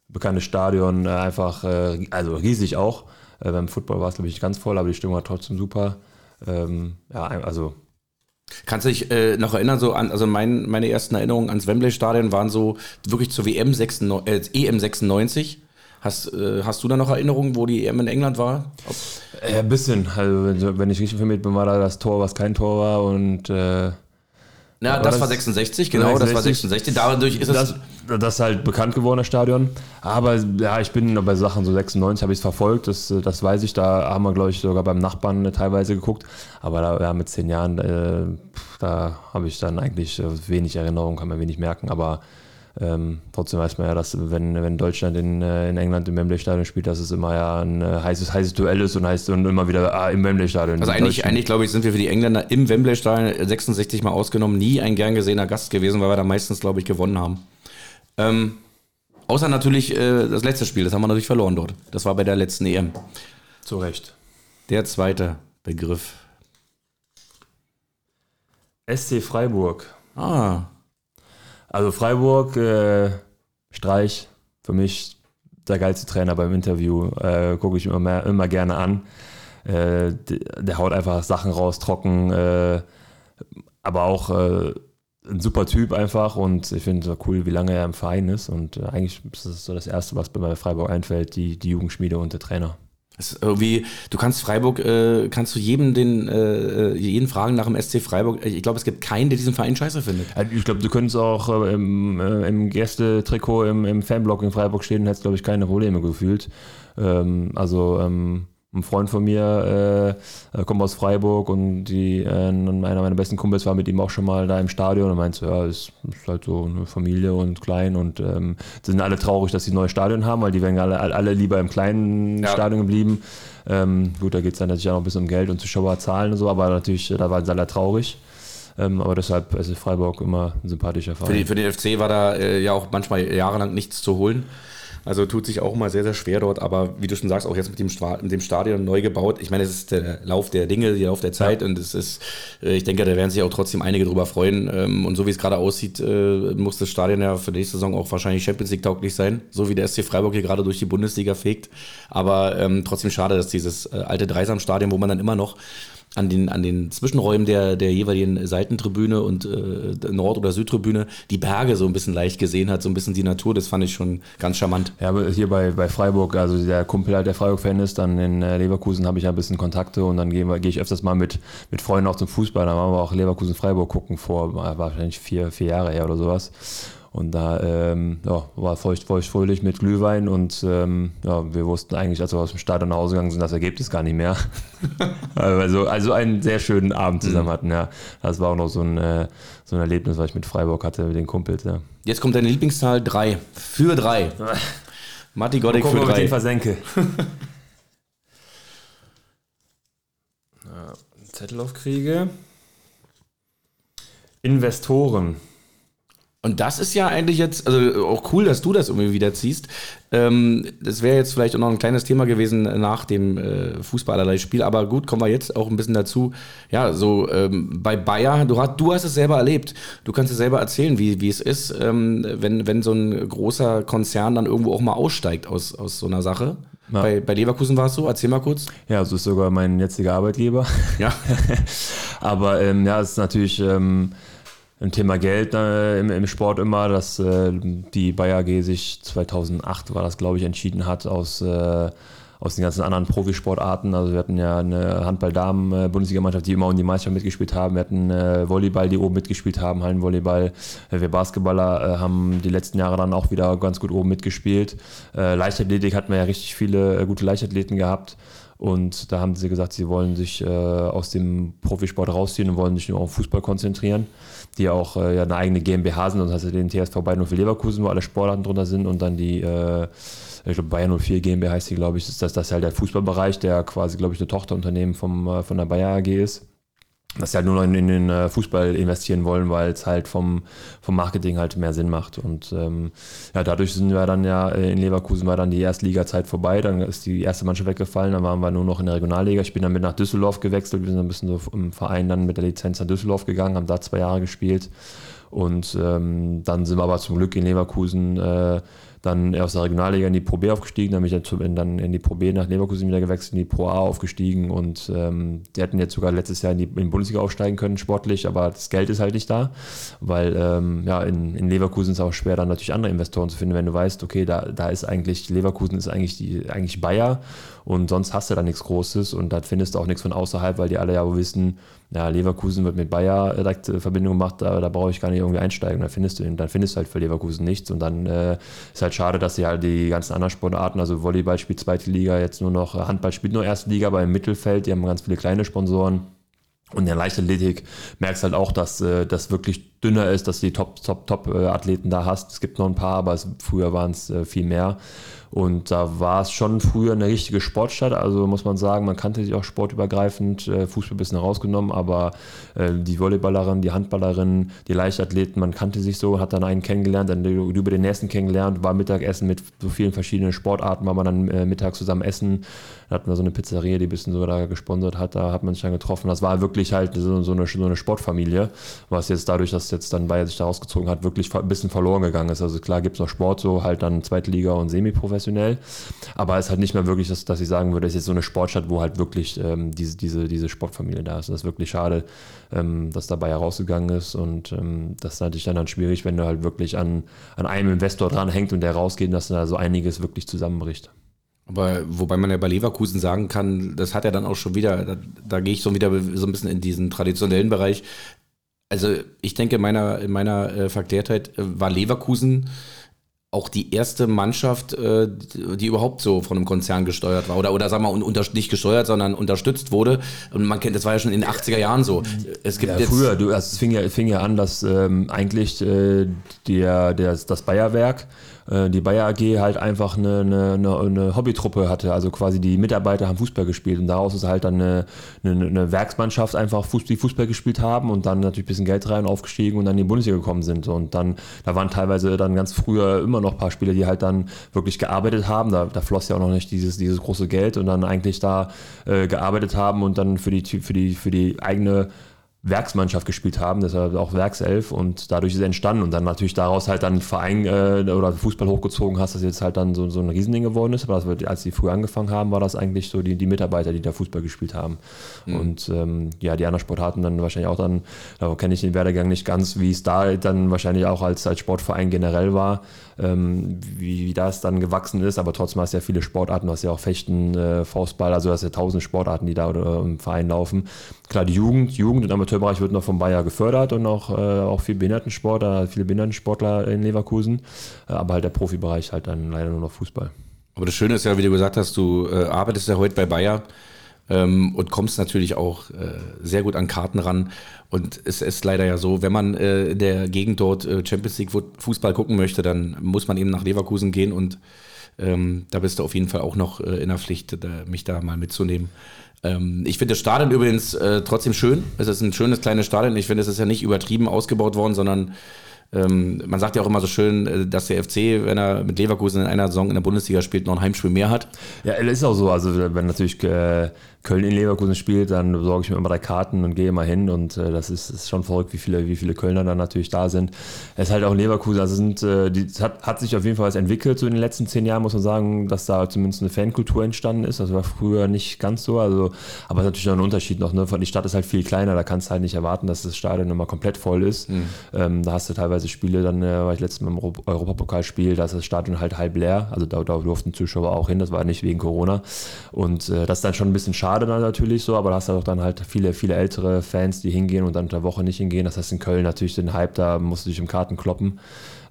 bekanntes Stadion äh, einfach, äh, also riesig auch. Äh, beim Football war es, glaube ich, ganz voll, aber die Stimmung war trotzdem super. Ähm, ja, also Kannst du dich äh, noch erinnern, so an, also mein, meine ersten Erinnerungen ans Wembley-Stadion waren so wirklich zur WM 96, äh, EM 96. Hast, äh, hast du da noch Erinnerungen, wo die EM in England war? Ob ja, ein bisschen. Also, wenn ich richtig informiert bin, war da das Tor, was kein Tor war und. Äh, Na, das, das, war 66, genau, 66. das war 66. Dadurch ist das, es. Das ist halt bekannt geworden, das Stadion. Aber ja, ich bin bei Sachen so 96 habe ich es verfolgt, das, das weiß ich. Da haben wir, glaube ich, sogar beim Nachbarn teilweise geguckt. Aber da, ja, mit zehn Jahren, äh, da habe ich dann eigentlich wenig Erinnerung, kann man wenig merken. Aber ähm, trotzdem weiß man ja, dass wenn, wenn Deutschland in, äh, in England im Wembley-Stadion spielt, dass es immer ja ein äh, heißes, heißes Duell ist und heißt und immer wieder ah, im Wembley-Stadion. Also eigentlich, eigentlich glaube ich, sind wir für die Engländer im Wembley-Stadion 66 mal ausgenommen nie ein gern gesehener Gast gewesen, weil wir da meistens, glaube ich, gewonnen haben. Ähm, außer natürlich äh, das letzte Spiel, das haben wir natürlich verloren dort. Das war bei der letzten EM. Zu Recht. Der zweite Begriff. SC Freiburg. Ah, Also Freiburg, äh, Streich, für mich der geilste Trainer beim Interview. Äh, Gucke ich immer, immer gerne an. Äh, der, der haut einfach Sachen raus, trocken, äh, aber auch äh, ein super Typ einfach und ich finde so cool, wie lange er im Verein ist und äh, eigentlich ist das so das Erste, was bei Freiburg einfällt, die, die Jugendschmiede und der Trainer. Das ist irgendwie, du kannst Freiburg, äh, kannst du jedem den, äh, jeden fragen nach dem SC Freiburg. Ich glaube, es gibt keinen, der diesen Verein scheiße findet. Also Ich glaube, du könntest auch äh, im, äh, im Gästetrikot im, im Fanblock in Freiburg stehen und hättest, glaube ich, keine Probleme gefühlt. Ähm, also ähm, ein Freund von mir äh, kommt aus Freiburg und die, äh, einer meiner besten Kumpels war mit ihm auch schon mal da im Stadion und meinte so, ja, es ist halt so eine Familie und klein und ähm, sind alle traurig, dass sie ein neues Stadion haben, weil die wären alle, alle lieber im kleinen Ja. Stadion geblieben. Ähm, gut, da geht es dann natürlich auch noch ein bisschen um Geld und Zuschauerzahlen und so, aber natürlich, äh, da waren sie alle traurig. Ähm, aber deshalb ist Freiburg immer ein sympathischer Für, Verein. die, für den FC war da äh, ja auch manchmal jahrelang nichts zu holen. Also tut sich auch immer sehr, sehr schwer dort. Aber wie du schon sagst, auch jetzt mit dem, Sta- mit dem Stadion neu gebaut. Ich meine, es ist der Lauf der Dinge, der Lauf der Zeit. Und es ist, äh, ich denke, da werden sich auch trotzdem einige drüber freuen. Ähm, Und so wie es gerade aussieht, äh, muss das Stadion ja für nächste Saison auch wahrscheinlich Champions League tauglich sein. So wie der SC Freiburg hier gerade durch die Bundesliga fegt. Aber ähm, trotzdem schade, dass dieses äh, alte Dreisamstadion, wo man dann immer noch an den, an den Zwischenräumen der, der jeweiligen Seitentribüne und äh, Nord- oder Südtribüne die Berge so ein bisschen leicht gesehen hat, so ein bisschen die Natur, das fand ich schon ganz charmant. Ja, aber hier bei, bei Freiburg, also der Kumpel halt, der Freiburg-Fan ist, dann in äh, Leverkusen habe ich ja ein bisschen Kontakte und dann gehe geh ich öfters mal mit, mit Freunden auch zum Fußball. Dann waren wir auch Leverkusen-Freiburg gucken vor äh, wahrscheinlich vier, vier Jahre her oder sowas. Und da ähm, ja, war feucht, feucht, fröhlich mit Glühwein und ähm, ja, wir wussten eigentlich, als wir aus dem Stadion nach Hause gegangen sind, das Ergebnis gar nicht mehr. also, also einen sehr schönen Abend zusammen hatten, ja. Das war auch noch so ein, äh, so ein Erlebnis, was ich mit Freiburg hatte, mit den Kumpels, ja. Jetzt kommt deine Lieblingszahl 3. Für 3. Matti für Gucken, ob ich den 3. versenke. ja, Zettel aufkriege. Investoren. Und das ist ja eigentlich jetzt, also auch cool, dass du das irgendwie wieder ziehst. Ähm, das wäre jetzt vielleicht auch noch ein kleines Thema gewesen nach dem äh, Fußballerlei-Spiel, aber gut, kommen wir jetzt auch ein bisschen dazu. Ja, so ähm, bei Bayer, du, hast- du hast es selber erlebt. Du kannst es selber erzählen, wie, wie es ist, ähm, wenn, wenn so ein großer Konzern dann irgendwo auch mal aussteigt aus, aus so einer Sache. Ja. Bei, bei Leverkusen war es so, erzähl mal kurz. Ja, das ist sogar mein jetziger Arbeitgeber. Ja. Aber ähm, ja, es ist natürlich ähm, ein Thema Geld äh, im, im Sport immer, dass äh, die Bayer AG sich 2008 war das, glaube ich, entschieden hat aus, äh, aus den ganzen anderen Profisportarten. Also wir hatten ja eine Handball-Damen-Bundesligamannschaft, die immer um die Meisterschaft mitgespielt haben. Wir hatten äh, Volleyball, die oben mitgespielt haben, Hallenvolleyball. Äh, wir Basketballer äh, haben die letzten Jahre dann auch wieder ganz gut oben mitgespielt. Leichtathletik hatten wir ja richtig viele gute Leichtathleten gehabt. Und da haben sie gesagt, sie wollen sich aus dem Profisport rausziehen und wollen sich nur auf Fußball konzentrieren, die auch äh, ja eine eigene GmbH sind. Und das heißt den TSV Bayern 04 Leverkusen, wo alle Sportarten drunter sind. Und dann die, äh, ich glaube Bayern 04 GmbH heißt die, glaube ich, ist das, das ist halt der Fußballbereich, der quasi, glaube ich, ein Tochterunternehmen vom, äh, von der Bayer AG ist dass sie halt nur noch in, den äh, Fußball investieren wollen, weil es halt vom, vom Marketing halt mehr Sinn macht. Und ähm, ja, dadurch sind wir dann ja äh, in Leverkusen war dann die Erstliga-Zeit vorbei, dann ist die erste Mannschaft weggefallen, dann waren wir nur noch in der Regionalliga. Ich bin dann mit nach Düsseldorf gewechselt, wir sind ein bisschen so im Verein dann mit der Lizenz nach Düsseldorf gegangen, haben da zwei Jahre gespielt. Und ähm, dann sind wir aber zum Glück in Leverkusen äh, dann aus der Regionalliga in die Pro B aufgestiegen, dann bin ich dann in die Pro B nach Leverkusen wieder gewechselt, in die Pro A aufgestiegen und ähm, die hätten jetzt sogar letztes Jahr in die, in die Bundesliga aufsteigen können, sportlich, aber das Geld ist halt nicht da, weil ähm, ja, in, in Leverkusen ist es auch schwer, dann natürlich andere Investoren zu finden, wenn du weißt, okay, da, da ist eigentlich, Leverkusen ist eigentlich die eigentlich Bayer und sonst hast du da nichts Großes und da findest du auch nichts von außerhalb, weil die alle ja wissen, ja, Leverkusen wird mit Bayer direkt äh, Verbindung gemacht, da, da brauche ich gar nicht irgendwie einsteigen. Dann findest du dann findest du halt für Leverkusen nichts. Und dann äh, ist halt schade, dass sie halt die ganzen anderen Sportarten, also Volleyball spielt zweite Liga, jetzt nur noch, äh, Handball spielt nur erste Liga, aber im Mittelfeld, die haben ganz viele kleine Sponsoren. Und in der Leichtathletik merkst halt auch, dass äh, das wirklich dünner ist, dass du die Top, Top, Top-Athleten da hast. Es gibt noch ein paar, aber es, früher waren es äh, viel mehr. Und da war es schon früher eine richtige Sportstadt. Also muss man sagen, man kannte sich auch sportübergreifend, äh, Fußball ein bisschen rausgenommen, aber äh, die Volleyballerin, die Handballerin, die Leichtathleten, man kannte sich so, hat dann einen kennengelernt, dann über den nächsten kennengelernt, war Mittagessen mit so vielen verschiedenen Sportarten, war man dann äh, mittags zusammen essen. Da hatten wir so eine Pizzeria, die ein bisschen so da gesponsert hat, da hat man sich dann getroffen. Das war wirklich halt so, so, eine, so eine Sportfamilie, was jetzt dadurch, dass jetzt dann Bayer sich da rausgezogen hat, wirklich ein bisschen verloren gegangen ist. Also klar gibt es noch Sport, so halt dann Zweitliga und semi-professionell, aber es ist halt nicht mehr wirklich, dass, dass ich sagen würde, es ist jetzt so eine Sportstadt, wo halt wirklich ähm, diese, diese, diese Sportfamilie da ist. Das ist wirklich schade, ähm, dass da Bayer rausgegangen ist und ähm, das ist natürlich dann, dann schwierig, wenn du halt wirklich an, an einem Investor dran hängt und der rausgeht, dass da so einiges wirklich zusammenbricht. Aber wobei man ja bei Leverkusen sagen kann, das hat ja dann auch schon wieder, da, da gehe ich so wieder so ein bisschen in diesen traditionellen Bereich. Also ich denke, in meiner, in meiner äh, Verklärtheit äh, war Leverkusen auch die erste Mannschaft, äh, die überhaupt so von einem Konzern gesteuert war. Oder, oder sagen wir mal, unter, nicht gesteuert, sondern unterstützt wurde. Und man kennt, das war ja schon in den 80er Jahren so. Es gibt ja, früher, du, also es fing ja, fing ja an, dass ähm, eigentlich äh, der, der, das Bayerwerk äh, die Bayer AG halt einfach eine, eine, eine, Hobbytruppe hatte. Also quasi die Mitarbeiter haben Fußball gespielt und daraus ist halt dann eine, eine, Werksmannschaft einfach, die Fußball gespielt haben und dann natürlich ein bisschen Geld rein aufgestiegen und dann in die Bundesliga gekommen sind. Und dann, da waren teilweise dann ganz früher immer noch ein paar Spieler, die halt dann wirklich gearbeitet haben. Da, da floss ja auch noch nicht dieses, dieses große Geld und dann eigentlich da äh, gearbeitet haben und dann für die, für die, für die eigene Werksmannschaft gespielt haben, deshalb auch Werkself und dadurch ist es entstanden und dann natürlich daraus halt dann Verein äh, oder Fußball hochgezogen hast, dass jetzt halt dann so, so ein Riesending geworden ist, aber wird, als die früher angefangen haben, war das eigentlich so die, die Mitarbeiter, die da Fußball gespielt haben. Mhm. und ähm, ja, die anderen Sportarten dann wahrscheinlich auch dann, da kenne ich den Werdegang nicht ganz, wie es da dann wahrscheinlich auch als, als Sportverein generell war, ähm, wie, wie das dann gewachsen ist, aber trotzdem hast du ja viele Sportarten, du hast ja auch Fechten, äh, Faustball, also hast ja tausend Sportarten, die da oder, im Verein laufen. Klar, die Jugend, Jugend und Amateurbereich wird noch vom Bayer gefördert und auch, äh, auch viel Behindertensportler, viele Behindertensportler in Leverkusen, äh, aber halt der Profibereich halt dann leider nur noch Fußball. Aber das Schöne ist ja, wie du gesagt hast, du äh, arbeitest ja heute bei Bayer ähm, und kommst natürlich auch äh, sehr gut an Karten ran. Und es ist leider ja so, wenn man äh, in der Gegend dort äh, Champions League Fußball gucken möchte, dann muss man eben nach Leverkusen gehen und ähm, da bist du auf jeden Fall auch noch äh, in der Pflicht, da, mich da mal mitzunehmen. Ähm, ich finde das Stadion übrigens äh, trotzdem schön. Es ist ein schönes kleines Stadion. Ich finde, es ist ja nicht übertrieben ausgebaut worden, sondern ähm, man sagt ja auch immer so schön, äh, dass der FC, wenn er mit Leverkusen in einer Saison in der Bundesliga spielt, noch ein Heimspiel mehr hat. Ja, ist auch so. Also wenn natürlich äh, Köln in Leverkusen spielt, dann besorge ich mir immer drei Karten und gehe mal hin und äh, das ist, ist, schon verrückt, wie viele, wie viele Kölner dann natürlich da sind. Es ist halt auch in Leverkusen, also sind, äh, die, hat, hat sich auf jeden Fall was entwickelt, so in den letzten zehn Jahren muss man sagen, dass da zumindest eine Fankultur entstanden ist. Das war früher nicht ganz so, also, aber es ist natürlich noch ein Unterschied noch, ne? Die Stadt ist halt viel kleiner, da kannst du halt nicht erwarten, dass das Stadion immer komplett voll ist. Mhm. Ähm, da hast du teilweise Spiele, dann äh, war ich letztes Mal im Europapokalspiel, da ist das Stadion halt halb leer, also da, da durften Zuschauer auch hin, das war nicht wegen Corona. Und äh, das ist dann schon ein bisschen schade dann natürlich so, aber da hast du auch dann halt viele, viele ältere Fans, die hingehen und dann unter Woche nicht hingehen. Das heißt in Köln natürlich den Hype, da musst du dich im Karten kloppen.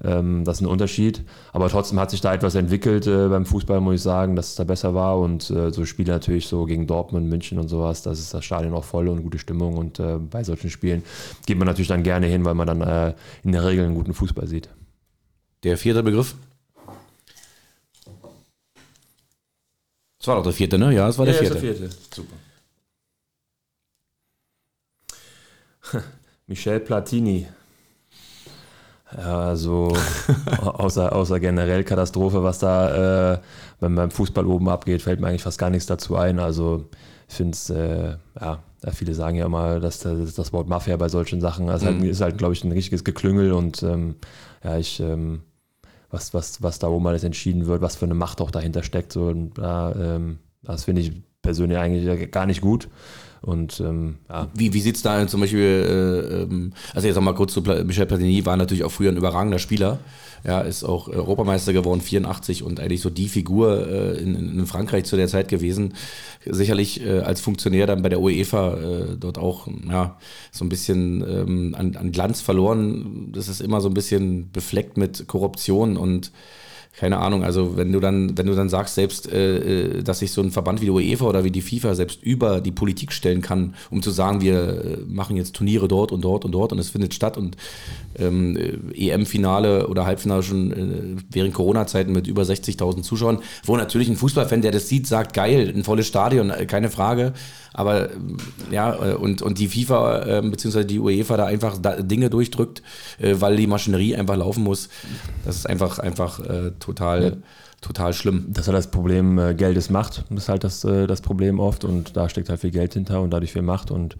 Ähm, das ist ein Unterschied. Aber trotzdem hat sich da etwas entwickelt äh, beim Fußball, muss ich sagen, dass es da besser war. Und äh, so Spiele natürlich so gegen Dortmund, München und sowas, das ist das Stadion auch voll und gute Stimmung. Und äh, bei solchen Spielen geht man natürlich dann gerne hin, weil man dann äh, in der Regel einen guten Fußball sieht. Der vierte Begriff? Das war doch der vierte, ne? Ja, es war der ja, vierte. Der vierte. Super. Michel Platini. Ja, also außer, außer generell Katastrophe, was da äh, beim, beim Fußball oben abgeht, fällt mir eigentlich fast gar nichts dazu ein. Also ich finde es, äh, ja, viele sagen ja immer, dass das, das Wort Mafia bei solchen Sachen also mhm. halt, ist halt, glaube ich, ein richtiges Geklüngel und ähm, ja, ich, ähm, was, was, was da oben alles entschieden wird, was für eine Macht auch dahinter steckt, so, und, ähm, das finde ich persönlich eigentlich gar nicht gut. Und ähm, ja. Wie, wie sieht es da zum Beispiel, äh, ähm, also jetzt nochmal kurz zu Michel Platini, war natürlich auch früher ein überragender Spieler. Ja, ist auch Europameister geworden, 84 und eigentlich so die Figur äh, in, in, Frankreich zu der Zeit gewesen. Sicherlich äh, als Funktionär dann bei der UEFA äh, dort auch ja, so ein bisschen ähm, an, an Glanz verloren. Das ist immer so ein bisschen befleckt mit Korruption und keine Ahnung, also wenn du dann, wenn du dann sagst, selbst, äh, äh, dass sich so ein Verband wie die UEFA oder wie die FIFA selbst über die Politik stellen kann, um zu sagen, wir äh, machen jetzt Turniere dort und dort und dort und es findet statt und ähm, äh, EM-Finale oder Halbfinale schon äh, während Corona-Zeiten mit über 60.000 Zuschauern, wo natürlich ein Fußballfan, der das sieht, sagt, geil, ein volles Stadion, keine Frage. Aber ja, und, und die FIFA äh, bzw. die UEFA da einfach da Dinge durchdrückt, äh, weil die Maschinerie einfach laufen muss. Das ist einfach, einfach äh, total. Ja total schlimm. Das ist halt das Problem, äh, Geld ist Macht. Das ist halt das, äh, das Problem oft und da steckt halt viel Geld hinter und dadurch viel Macht und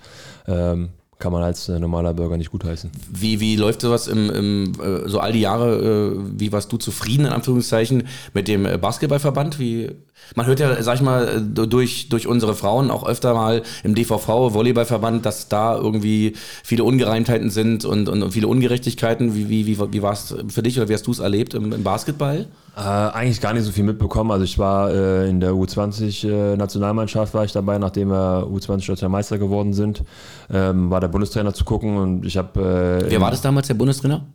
ähm, kann man als äh, normaler Bürger nicht gutheißen. Wie, wie läuft sowas im, im, äh, so all die Jahre, äh, wie warst du zufrieden in Anführungszeichen mit dem Basketballverband? Wie, man hört ja, sag ich mal, durch, durch unsere Frauen auch öfter mal im DVV, Volleyballverband, dass da irgendwie viele Ungereimtheiten sind und, und, und viele Ungerechtigkeiten. Wie, wie, wie, wie war es für dich oder wie hast du es erlebt im, im Basketball? Äh, eigentlich gar nicht so viel mitbekommen. Also ich war äh, in der U20-Nationalmannschaft äh, war ich dabei, nachdem wir U20 deutscher Meister geworden sind, ähm, war der Bundestrainer zu gucken und ich habe. Äh, Wer war das damals, der Bundestrainer?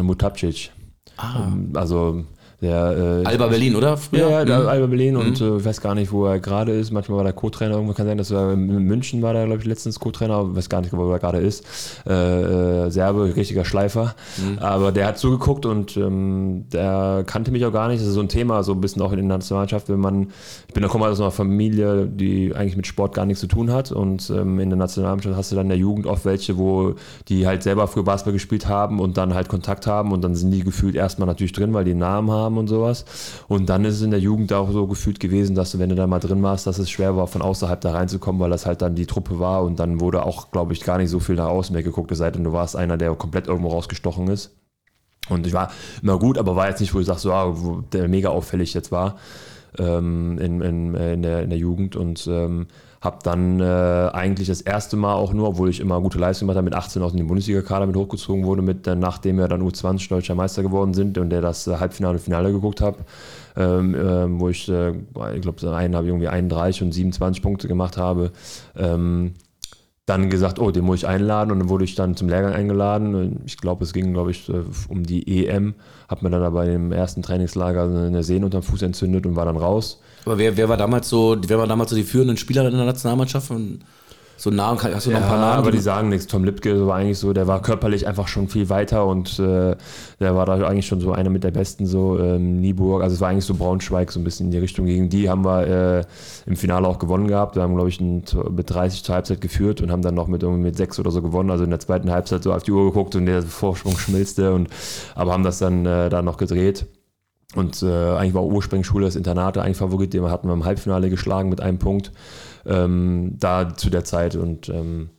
Mutapcic. Ah. Ähm, also der, äh, Alba Berlin, oder? Früher? Ja, der mhm. Alba Berlin und mhm. äh, ich weiß gar nicht, wo er gerade ist. Manchmal war der Co-Trainer, irgendwo kann sein, dass er in München war, der glaube ich letztens Co-Trainer, weiß gar nicht, wo er gerade ist. Äh, äh, Serbe, richtiger Schleifer. Mhm. Aber der hat zugeguckt und ähm, der kannte mich auch gar nicht. Das ist so ein Thema, so ein bisschen auch in der Nationalmannschaft, wenn man, ich bin da komme aus einer Familie, die eigentlich mit Sport gar nichts zu tun hat und ähm, in der Nationalmannschaft hast du dann in der Jugend oft welche, wo die halt selber früher Basketball gespielt haben und dann halt Kontakt haben und dann sind die gefühlt erstmal natürlich drin, weil die einen Namen haben haben und sowas. Und dann ist es in der Jugend auch so gefühlt gewesen, dass du, wenn du da mal drin warst, dass es schwer war, von außerhalb da reinzukommen, weil das halt dann die Truppe war und dann wurde auch, glaube ich, gar nicht so viel nach außen mehr geguckt, es sei denn, du warst einer, der komplett irgendwo rausgestochen ist. Und ich war immer gut, aber war jetzt nicht, wo ich sage, so, ah, der mega auffällig jetzt war ähm, in, in, in, der, in der Jugend und ähm, habe dann äh, eigentlich das erste Mal auch nur, obwohl ich immer gute Leistung habe, mit 18 aus dem Bundesliga-Kader mit hochgezogen wurde, mit, äh, nachdem wir dann U20 deutscher Meister geworden sind und der das äh, Halbfinale und Finale geguckt habe, ähm, äh, wo ich, äh, ich glaube, einen habe ich irgendwie 31 und 27 Punkte gemacht habe. Ähm, dann gesagt, oh, den muss ich einladen und dann wurde ich dann zum Lehrgang eingeladen. Ich glaube, es ging, glaube ich, äh, um die EM. Hab mir dann aber im ersten Trainingslager eine Sehne unter dem Fuß entzündet und war dann raus. Aber wer, wer war damals so, wer war damals so die führenden Spielerin in der Nationalmannschaft? Von so Namen, hast du noch ein paar Namen? aber die sagen nichts. Tom Lipke war eigentlich so, der war körperlich einfach schon viel weiter und äh, der war da eigentlich schon so einer mit der Besten, so ähm, Nieburg, also es war eigentlich so Braunschweig, so ein bisschen in die Richtung. Gegen die haben wir äh, im Finale auch gewonnen gehabt. Wir haben, glaube ich, ein, mit 30 zur Halbzeit geführt und haben dann noch mit mit 6 oder so gewonnen. Also in der zweiten Halbzeit so auf die Uhr geguckt und der Vorsprung schmilzte und aber haben das dann äh, da noch gedreht. Und äh, eigentlich war ursprünglich Schule das Internat eigentlich Favorit, den hatten wir im Halbfinale geschlagen mit einem Punkt ähm, da zu der Zeit und ähm,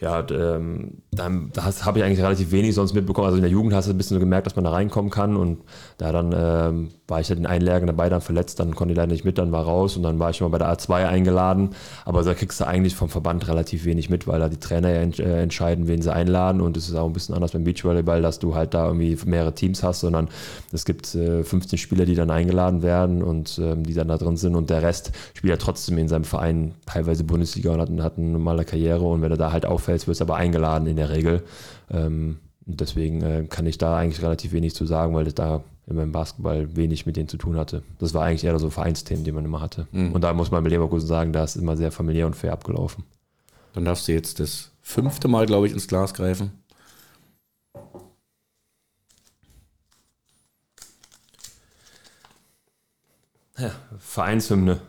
ja, ähm, da, da habe ich eigentlich relativ wenig sonst mitbekommen. Also in der Jugend hast du ein bisschen so gemerkt, dass man da reinkommen kann. Und da dann ähm, war ich halt in Einlagen dabei, dann verletzt, dann konnte ich leider nicht mit, dann war raus. Und dann war ich mal bei der A2 eingeladen. Aber da kriegst du eigentlich vom Verband relativ wenig mit, weil da die Trainer ja ent äh, entscheiden, wen sie einladen. Und es ist auch ein bisschen anders beim Beachvolleyball, dass du halt da irgendwie mehrere Teams hast, sondern es gibt äh, 15 Spieler, die dann eingeladen werden und ähm, die dann da drin sind. Und der Rest spielt ja trotzdem in seinem Verein teilweise Bundesliga und hat, hat eine normale Karriere. Und wenn du da halt auffällst, wirst aber eingeladen in der Regel. Ähm, deswegen äh, kann ich da eigentlich relativ wenig zu sagen, weil das da im Basketball wenig mit denen zu tun hatte. Das war eigentlich eher so Vereinsthemen, die man immer hatte. Mhm. Und da muss man bei Leverkusen sagen, da ist immer sehr familiär und fair abgelaufen. Dann darfst du jetzt das fünfte Mal, glaube ich, ins Glas greifen. Ja, Vereinshymne.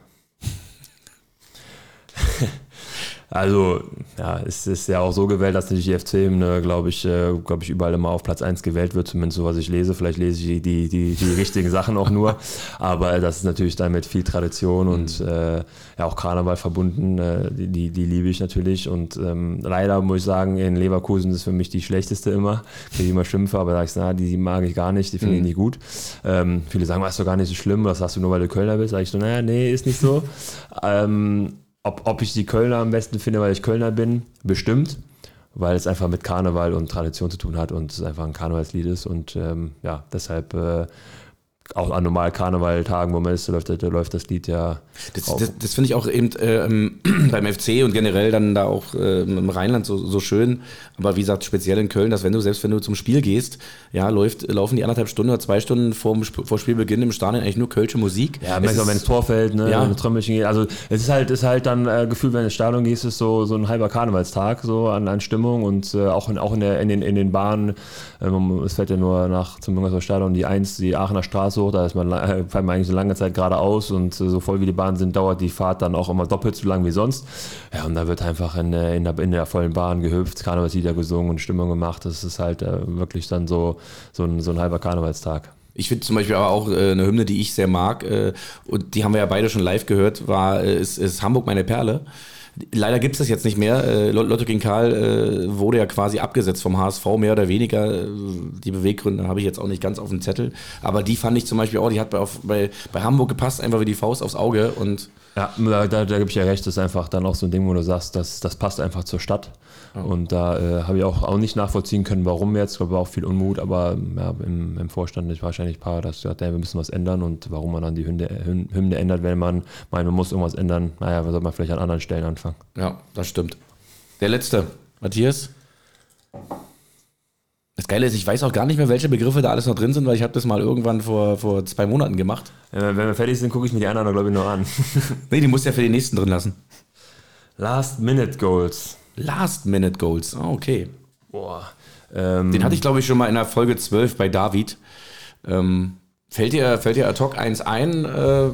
Also, ja, es ist ja auch so gewählt, dass die GFC-Hymne, glaube ich, äh, glaube ich, überall immer auf Platz 1 gewählt wird, zumindest so, was ich lese. Vielleicht lese ich die, die, die richtigen Sachen auch nur. Aber das ist natürlich dann mit viel Tradition mhm. und äh, ja auch Karneval verbunden. Äh, die, die, die, liebe ich natürlich. Und ähm, leider muss ich sagen, in Leverkusen ist für mich die schlechteste immer. Kriege ich immer Schimpfe, aber da ich na, die mag ich gar nicht, die finde ich mhm. nicht gut. Ähm, viele sagen, weißt du gar nicht so schlimm, das hast du nur, weil du Kölner bist. Sag ich so, naja, nee, ist nicht so. ähm, ob, ob ich die Kölner am besten finde, weil ich Kölner bin, bestimmt, weil es einfach mit Karneval und Tradition zu tun hat und es einfach ein Karnevalslied ist. Und ähm, ja, deshalb äh, auch an normalen Karnevaltagen, wo man ist, läuft, läuft das Lied ja. Das, das, das finde ich auch eben äh, beim FC und generell dann da auch äh, im Rheinland so, so schön. Aber wie gesagt, speziell in Köln, dass wenn du, selbst wenn du zum Spiel gehst, ja, läuft, laufen die anderthalb Stunden oder zwei Stunden vor, vor Spielbeginn im Stadion eigentlich nur kölsche Musik. Ja, wenn es Tor fällt, ne, ja. Trommelchen geht. Also es ist halt, ist halt dann äh, Gefühl, wenn du ins Stadion gehst, ist so, so ein halber Karnevalstag so an, an Stimmung und äh, auch, in, auch in, der, in, den, in den Bahnen. Ähm, es fährt ja nur nach zum Müngersdorf Stadion die 1, die Aachener Straße hoch, da ist man, äh, fährt man eigentlich so lange Zeit geradeaus und äh, so voll wie die Bahnen sind, dauert die Fahrt dann auch immer doppelt so lang wie sonst. Ja, und da wird einfach in, in, der, in der vollen Bahn gehüpft, Karnevalslieder gesungen und Stimmung gemacht. Das ist halt äh, wirklich dann so, so, ein, so ein halber Karnevalstag. Ich finde zum Beispiel aber auch äh, eine Hymne, die ich sehr mag, äh, und die haben wir ja beide schon live gehört, war, äh, ist, ist Hamburg meine Perle. Leider gibt es das jetzt nicht mehr. Äh, Lotto gegen Karl äh, wurde ja quasi abgesetzt vom HSV, mehr oder weniger. Äh, die Beweggründe habe ich jetzt auch nicht ganz auf dem Zettel. Aber die fand ich zum Beispiel auch, die hat bei, bei, bei Hamburg gepasst, einfach wie die Faust aufs Auge. Und ja, da, da, da gebe ich ja recht, das ist einfach dann auch so ein Ding, wo du sagst, das, das passt einfach zur Stadt. Und da äh, habe ich auch, auch nicht nachvollziehen können, warum jetzt. Ich glaube, war auch viel Unmut, aber ja, im, im Vorstand ist wahrscheinlich ein paar, dass gesagt, ja, wir müssen was ändern und warum man dann die Hymne, Hymne ändert, wenn man meint, man muss irgendwas ändern. Naja, soll man vielleicht an anderen Stellen anfangen. Ja, das stimmt. Der letzte, Matthias. Das Geile ist, ich weiß auch gar nicht mehr, welche Begriffe da alles noch drin sind, weil ich habe das mal irgendwann vor, vor zwei Monaten gemacht. Wenn wir fertig sind, gucke ich mir die anderen, glaube ich, noch an. nee, die musst du ja für die nächsten drin lassen. Last-Minute-Goals. Last-Minute-Goals, oh, okay. Boah. Ähm, Den hatte ich, glaube ich, schon mal in der Folge 12 bei David. Ähm, fällt, dir, fällt dir ad hoc eins ein? Äh,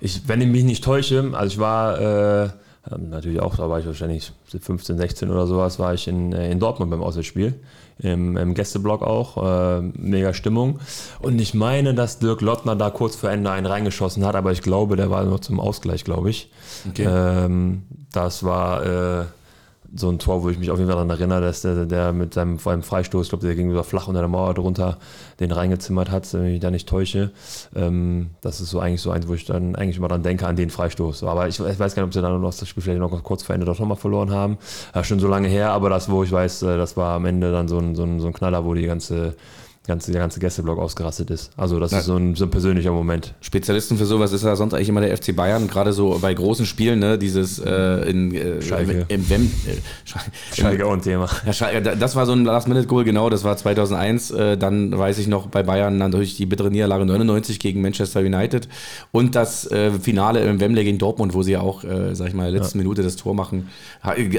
ich, wenn ich mich nicht täusche, also ich war äh, natürlich auch, da war ich wahrscheinlich 15, 16 oder sowas, war ich in, äh, in Dortmund beim Auswärtsspiel. Im, im Gästeblock auch, äh, mega Stimmung. Und ich meine, dass Dirk Lottner da kurz vor Ende einen reingeschossen hat, aber ich glaube, der war nur zum Ausgleich, glaube ich. Okay. Ähm, das war äh, so ein Tor, wo ich mich auf jeden Fall daran erinnere, dass der, der mit seinem, vor allem Freistoß, ich glaube, der ging so flach unter der Mauer drunter, den reingezimmert hat, wenn ich mich da nicht täusche. Ähm, das ist so eigentlich so eins, wo ich dann eigentlich immer dran denke, an den Freistoß. Aber ich, ich weiß gar nicht, ob sie dann noch das Spiel vielleicht noch kurz vor Ende doch nochmal verloren haben. Ja, schon so lange her, aber das, wo ich weiß, äh, das war am Ende dann so ein, so ein, so ein Knaller, wo die ganze ganze, der ganze Gästeblock ausgerastet ist. Also das ja. ist so ein, so ein, persönlicher Moment. Spezialisten für sowas ist ja sonst eigentlich immer der FC Bayern, gerade so bei großen Spielen, ne, dieses äh, in äh, Schalke. Im, im, äh, Schalke auch ein Thema. Ja, Schalke, das war so ein Last-Minute-Goal, genau, das war 2001. Äh, dann weiß ich noch bei Bayern dann durch die bittere Niederlage 99 gegen Manchester United und das äh, Finale im Wembley gegen Dortmund, wo sie ja auch, äh, sag ich mal, letzte ja. Minute das Tor machen.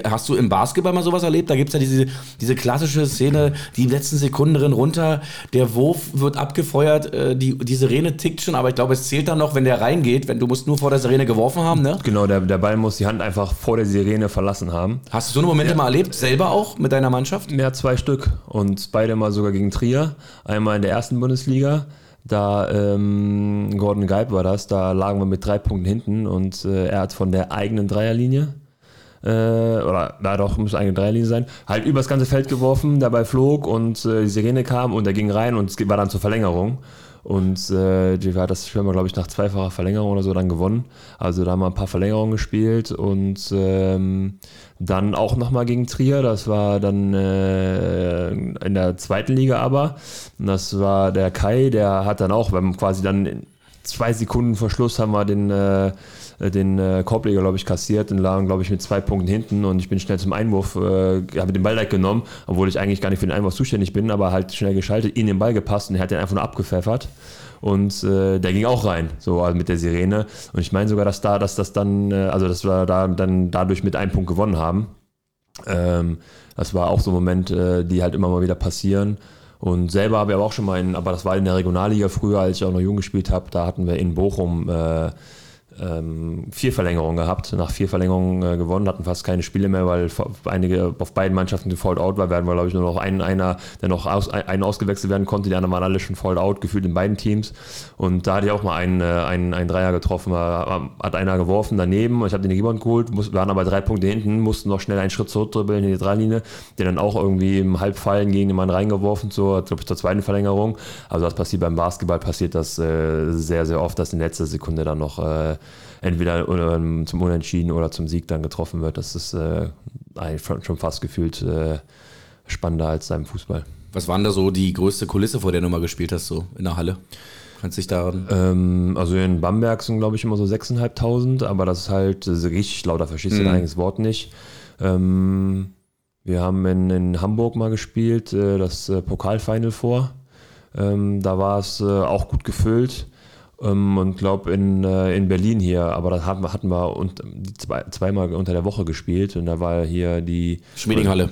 Hast du im Basketball mal sowas erlebt? Da gibt es ja diese, diese klassische Szene, die letzten Sekunden drin runter, der Wurf wird abgefeuert, äh, die, die Sirene tickt schon, aber ich glaube, es zählt dann noch, wenn der reingeht, wenn du musst nur vor der Sirene geworfen haben, ne? Genau, der, der Ball muss die Hand einfach vor der Sirene verlassen haben. Hast du so eine Momente ja. mal erlebt, selber auch mit deiner Mannschaft? Ja, zwei Stück und beide mal sogar gegen Trier. Einmal in der ersten Bundesliga, da ähm, Gordon Geib war das, da lagen wir mit drei Punkten hinten und äh, er hat von der eigenen Dreierlinie äh, oder na doch, muss eigentlich Dreierlinie sein, halt übers ganze Feld geworfen, dabei flog und äh, die Sirene kam und er ging rein und es war dann zur Verlängerung. Und äh, die hat das Spiel, glaube ich, nach zweifacher Verlängerung oder so dann gewonnen. Also da haben wir ein paar Verlängerungen gespielt und ähm, dann auch nochmal gegen Trier. Das war dann äh, in der zweiten Liga aber. Und das war der Kai, der hat dann auch, beim quasi dann in zwei Sekunden Verschluss haben wir den äh, den äh, Korbleger, glaube ich, kassiert und lagen, glaube ich, mit zwei Punkten hinten und ich bin schnell zum Einwurf, äh, habe den Ball direkt genommen, obwohl ich eigentlich gar nicht für den Einwurf zuständig bin, aber halt schnell geschaltet, in den Ball gepasst und er hat den einfach nur abgepfeffert und äh, der ging auch rein, so also mit der Sirene und ich meine sogar, dass da, dass das dann, äh, also dass wir da dann dadurch mit einem Punkt gewonnen haben. Ähm, das war auch so ein Moment, äh, die halt immer mal wieder passieren. Und selber habe ich aber auch schon mal in, aber das war in der Regionalliga früher, als ich auch noch jung gespielt habe, da hatten wir in Bochum äh, ähm, vier Verlängerungen gehabt, nach vier Verlängerungen äh, gewonnen, hatten fast keine Spiele mehr, weil einige auf beiden Mannschaften gefoult out war. Wir hatten, glaube ich, nur noch einen, einer, der noch aus, einen ausgewechselt werden konnte. Die anderen waren alle schon fouled out, gefühlt in beiden Teams. Und da hatte ich auch mal einen, äh, einen, einen Dreier getroffen, war, hat einer geworfen daneben. Ich habe den Rebound geholt, muss, waren aber drei Punkte hinten, mussten noch schnell einen Schritt zurückdribbeln in die Dreilinie, den dann auch irgendwie im Halbfallen gegen den Mann reingeworfen, zur, glaube ich, zur zweiten Verlängerung. Also das passiert beim Basketball, passiert das äh, sehr, sehr oft, dass in letzter Sekunde dann noch äh, entweder zum Unentschieden oder zum Sieg dann getroffen wird. Das ist äh, schon fast gefühlt äh, spannender als beim Fußball. Was war denn da so die größte Kulisse, vor der du mal gespielt hast, so in der Halle? Kannst dich daran. Ähm, also in Bamberg sind, glaube ich, immer so 6.500, aber das ist halt das ist richtig laut, da verstehst du Mhm. dein eigenes Wort nicht. Ähm, wir haben in, in Hamburg mal gespielt, äh, das äh, Pokalfinal vor. Ähm, da war es äh, auch gut gefüllt. Ähm, und glaube in, äh, in Berlin hier, aber da hatten wir, hatten wir und, die zwei, zweimal unter der Woche gespielt und da war hier die Schmiedinghalle.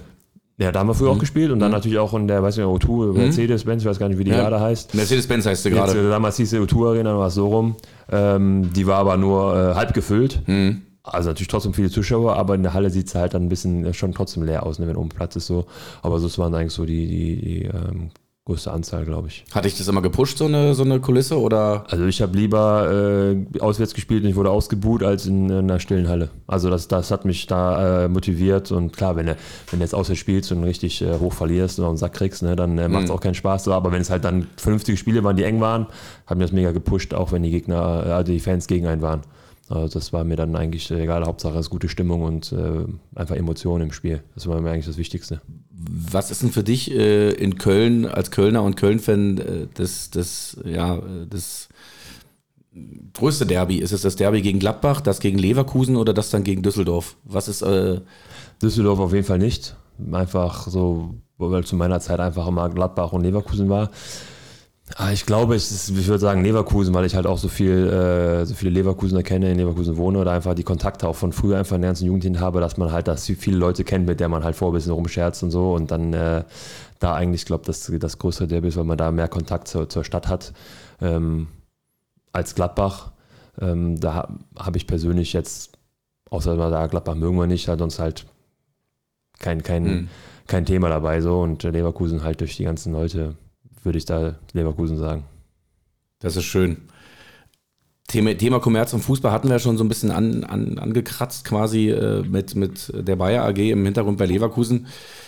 Ja, da haben wir früher auch gespielt und dann natürlich auch in der, weiß nicht, O2, Mercedes-Benz, ich weiß gar nicht, wie die Ja. gerade heißt. Mercedes-Benz heißt sie gerade. äh, damals hieß sie O2 Arena, war es so rum. Ähm, die war aber nur äh, halb gefüllt. Mhm. Also natürlich trotzdem viele Zuschauer, aber in der Halle sieht es halt dann ein bisschen schon trotzdem leer aus, ne, wenn oben Platz ist so. Aber so waren eigentlich so die, die, die ähm, größte Anzahl, glaube ich. Hatte ich das immer gepusht, so eine, so eine Kulisse? Oder Also ich habe lieber äh, auswärts gespielt und ich wurde ausgebuht als in, in einer stillen Halle. Also das, das hat mich da äh, motiviert und klar, wenn du, wenn du jetzt auswärts spielst und richtig äh, hoch verlierst und den Sack kriegst, ne, dann äh, macht es auch keinen Spaß. Aber wenn es halt dann vernünftige Spiele waren, die eng waren, hat mir das mega gepusht, auch wenn die Gegner, äh, also die Fans gegen einen waren. Also das war mir dann eigentlich egal, Hauptsache es ist gute Stimmung und äh, einfach Emotionen im Spiel. Das war mir eigentlich das Wichtigste. Was ist denn für dich äh, in Köln als Kölner und Köln-Fan äh, das, das, ja, äh, das größte Derby? Ist es das Derby gegen Gladbach, das gegen Leverkusen oder das dann gegen Düsseldorf? Was ist, äh, Düsseldorf auf jeden Fall nicht. Einfach so, weil zu meiner Zeit einfach immer Gladbach und Leverkusen war. Ah, Ich glaube, ist, ich würde sagen Leverkusen, weil ich halt auch so viel, äh, so viele Leverkusener kenne, in Leverkusen wohne oder einfach die Kontakte auch von früher einfach in der ganzen Jugend hin habe, dass man halt, dass viele Leute kennt, mit der man halt vor ein bisschen rumscherzt und so und dann äh, da eigentlich, glaube das das größere Derby ist, weil man da mehr Kontakt zur, zur Stadt hat ähm, als Gladbach. Ähm, da ha- habe ich persönlich jetzt, außer da Gladbach mögen wir nicht, halt sonst halt kein, kein, Hm. kein Thema dabei so und Leverkusen halt durch die ganzen Leute würde ich da Leverkusen sagen. das ist schön. Thema, Thema Kommerz und Fußball hatten wir schon so ein bisschen an, an, angekratzt, quasi äh, mit, mit der Bayer AG im Hintergrund bei Leverkusen.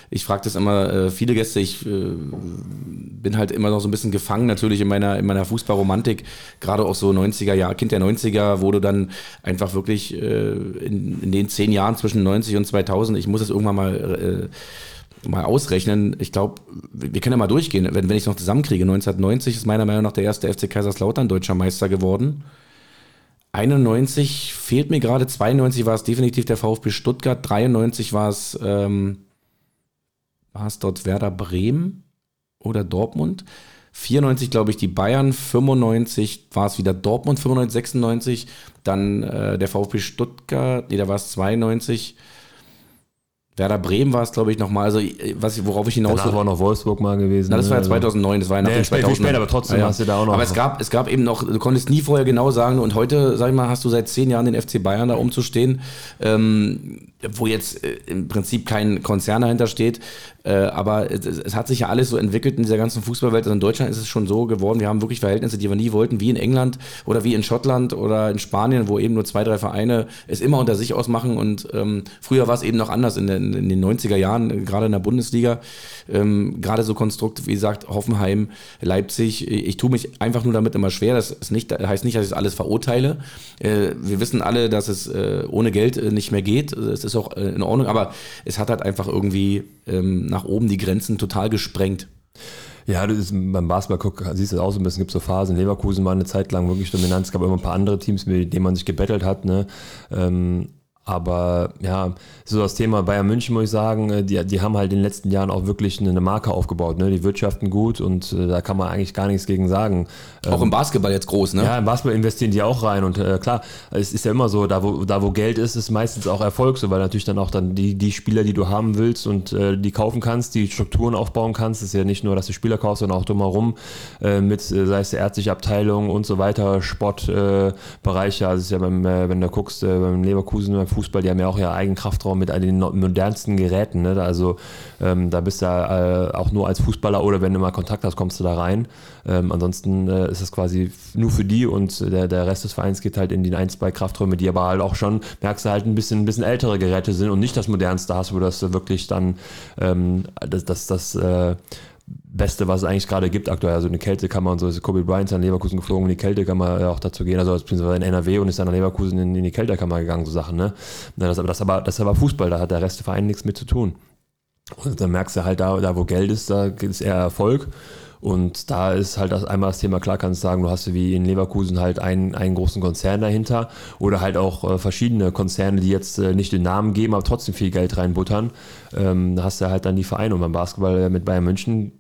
Ich frage das immer äh, viele Gäste, ich äh, bin halt immer noch so ein bisschen gefangen, natürlich in meiner, in meiner Fußballromantik, gerade auch so 90er Jahre, Kind der 90er, wo du dann einfach wirklich äh, in, in den zehn Jahren zwischen 90 und 2000, ich muss es irgendwann mal äh, mal ausrechnen. Ich glaube, wir können ja mal durchgehen, wenn, wenn ich es noch zusammenkriege. 1990 ist meiner Meinung nach der erste FC Kaiserslautern deutscher Meister geworden. 91 fehlt mir gerade, 92 war es definitiv der VfB Stuttgart, 93 war es, ähm, war es dort Werder Bremen oder Dortmund. 94 glaube ich die Bayern, 95 war es wieder Dortmund, 95, 96, dann äh, der VfB Stuttgart, nee, da war es 92. Werder Bremen war es, glaube ich, nochmal. Also, was, worauf ich hinaus Danach war noch Wolfsburg mal gewesen. na, das war ja ne? 2009, das war ja nach Nee, dem spät- viel 2000. später, aber trotzdem hast du da auch noch- Aber es gab, es gab eben noch, du konntest nie vorher genau sagen, und heute, sag ich mal, hast du seit zehn Jahren den FC Bayern da umzustehen, ähm, wo jetzt äh, im Prinzip kein Konzern dahinter steht. Äh, aber es, hat sich ja alles so entwickelt in dieser ganzen Fußballwelt. Also in Deutschland ist es schon so geworden, wir haben wirklich Verhältnisse, die wir nie wollten, wie in England oder wie in Schottland oder in Spanien, wo eben nur zwei, drei Vereine es immer unter sich ausmachen. Und ähm, früher war es eben noch anders in den, in den 90er Jahren, äh, gerade in der Bundesliga. Ähm, gerade so Konstrukt, wie gesagt, Hoffenheim, Leipzig. Ich tue mich einfach nur damit immer schwer. Das ist nicht, heißt nicht, dass ich das alles verurteile. Wir wissen alle, dass es ohne Geld nicht mehr geht. Es ist auch äh, in Ordnung, aber es hat halt einfach irgendwie ähm, nach oben die Grenzen total gesprengt. Ja, du ist, beim Basketball guck, siehst du das auch so ein bisschen, gibt so Phasen. Leverkusen war eine Zeit lang wirklich dominant. Es gab immer ein paar andere Teams, mit denen man sich gebettelt hat. Ne? Ähm, aber ja, so das Thema Bayern München muss ich sagen, äh, die, die haben halt in den letzten Jahren auch wirklich eine Marke aufgebaut. Ne? Die wirtschaften gut und äh, da kann man eigentlich gar nichts gegen sagen. Auch im Basketball jetzt groß, ne? Ja, im Basketball investieren die auch rein und äh, klar, es ist ja immer so, da wo, da wo Geld ist, ist meistens auch Erfolg, so weil natürlich dann auch dann die, die Spieler, die du haben willst und äh, die kaufen kannst, die Strukturen aufbauen kannst, ist ja nicht nur, dass du Spieler kaufst, sondern auch drumherum äh, mit, äh, sei es die ärztliche Abteilung und so weiter, Sportbereiche, Bereiche. also es ist ja beim, wenn du guckst, beim Leverkusen, beim Fußball, die haben ja auch ihren eigenen Kraftraum mit den modernsten Geräten, ne? also ähm, da bist du ja, äh, auch nur als Fußballer oder wenn du mal Kontakt hast, kommst du da rein. Ähm, ansonsten äh, ist das quasi nur für die und der, der Rest des Vereins geht halt in die ein, zwei Krafträume, die aber halt auch schon, merkst du halt ein bisschen, ein bisschen ältere Geräte sind und nicht das modernste hast, wo das wirklich dann ähm, das, das, das äh, Beste, was es eigentlich gerade gibt aktuell. Also eine Kältekammer und so ist Kobe Bryant an Leverkusen geflogen, in die Kältekammer äh, auch dazu gehen, also beziehungsweise in NRW und ist dann nach Leverkusen in, in die Kältekammer gegangen, so Sachen, ne? Das, aber, das, aber, das aber Fußball, da hat der Rest des Vereins nichts mit zu tun. Und dann merkst du halt, da, da wo Geld ist, da ist eher Erfolg. Und da ist halt das einmal das Thema, klar kannst du sagen, du hast wie in Leverkusen halt einen, einen großen Konzern dahinter oder halt auch äh, verschiedene Konzerne, die jetzt äh, nicht den Namen geben, aber trotzdem viel Geld reinbuttern. Ähm, da hast du halt dann die Vereine und beim Basketball äh, mit Bayern München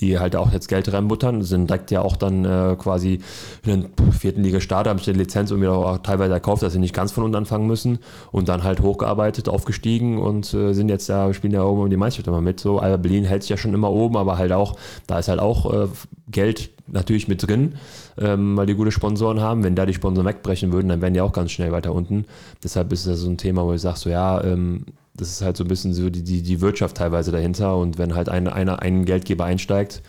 die halt auch jetzt Geld reinbuttern, sind direkt ja auch dann äh, quasi in den vierten Liga Starter, haben sich die Lizenz irgendwie auch teilweise erkauft, dass sie nicht ganz von unten anfangen müssen und dann halt hochgearbeitet, aufgestiegen und äh, sind jetzt ja, spielen ja oben um die Meisterschaft immer mit. So, Alba Berlin hält sich ja schon immer oben, aber halt auch, da ist halt auch äh, Geld natürlich mit drin, ähm, weil die gute Sponsoren haben. Wenn da die Sponsoren wegbrechen würden, dann wären die auch ganz schnell weiter unten. Deshalb ist das so ein Thema, wo ich sage, so ja, ähm, das ist halt so ein bisschen so die, die, die Wirtschaft teilweise dahinter. Und wenn halt ein, einer, ein Geldgeber einsteigt,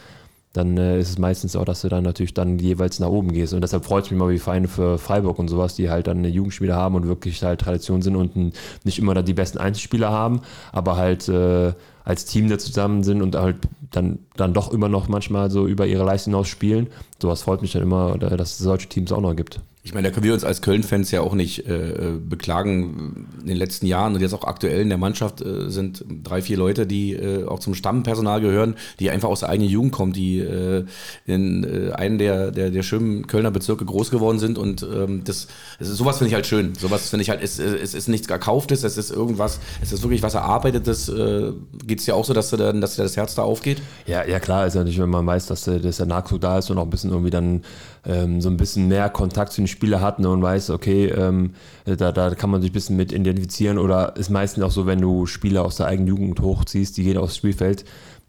dann äh, ist es meistens auch, dass du dann natürlich dann jeweils nach oben gehst. Und deshalb freut es mich mal wie Vereine für Freiburg und sowas, die halt dann eine Jugendspieler haben und wirklich halt Tradition sind und nicht immer die besten Einzelspieler haben, aber halt äh, als Team da zusammen sind und halt dann, dann doch immer noch manchmal so über ihre Leistung hinaus spielen. Sowas freut mich dann immer, dass es solche Teams auch noch gibt. Ich meine, da können wir uns als Köln-Fans ja auch nicht äh, beklagen. In den letzten Jahren und jetzt auch aktuell in der Mannschaft äh, sind drei, vier Leute, die äh, auch zum Stammpersonal gehören, die einfach aus der eigenen Jugend kommen, die äh, in äh, einen der, der, der schönen Kölner Bezirke groß geworden sind. Und ähm, das, das sowas finde ich halt schön. Sowas finde ich halt, es, es ist nichts Erkauftes, es ist irgendwas, es ist wirklich was Erarbeitetes. Äh, Geht es ja auch so, dass, du dann, dass dir das Herz da aufgeht? Ja, ja klar, ist ja nicht, wenn man weiß, dass, dass der Nachzug da ist und auch ein bisschen irgendwie dann ähm, so ein bisschen mehr Kontakt zu den Spielern hat ne, und weiß, okay, ähm, da, da kann man sich ein bisschen mit identifizieren oder ist meistens auch so, wenn du Spieler aus der eigenen Jugend hochziehst, die gehen aufs Spielfeld,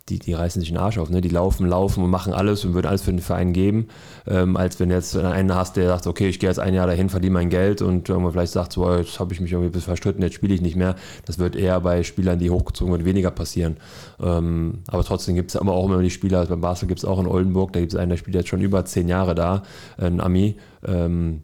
die, die reißen sich den Arsch auf, ne? Die laufen, laufen und machen alles und würden alles für den Verein geben. Ähm, als wenn jetzt einen hast, der sagt, okay, ich gehe jetzt ein Jahr dahin, verdiene mein Geld und irgendwann vielleicht sagt, so, jetzt habe ich mich irgendwie ein verstritten, jetzt spiele ich nicht mehr. Das wird eher bei Spielern, die hochgezogen werden, weniger passieren. Ähm, aber trotzdem gibt es immer auch immer die Spieler, also beim Basel gibt es auch in Oldenburg, da gibt es einen, der spielt jetzt schon über zehn Jahre da, ein Ami. Ähm,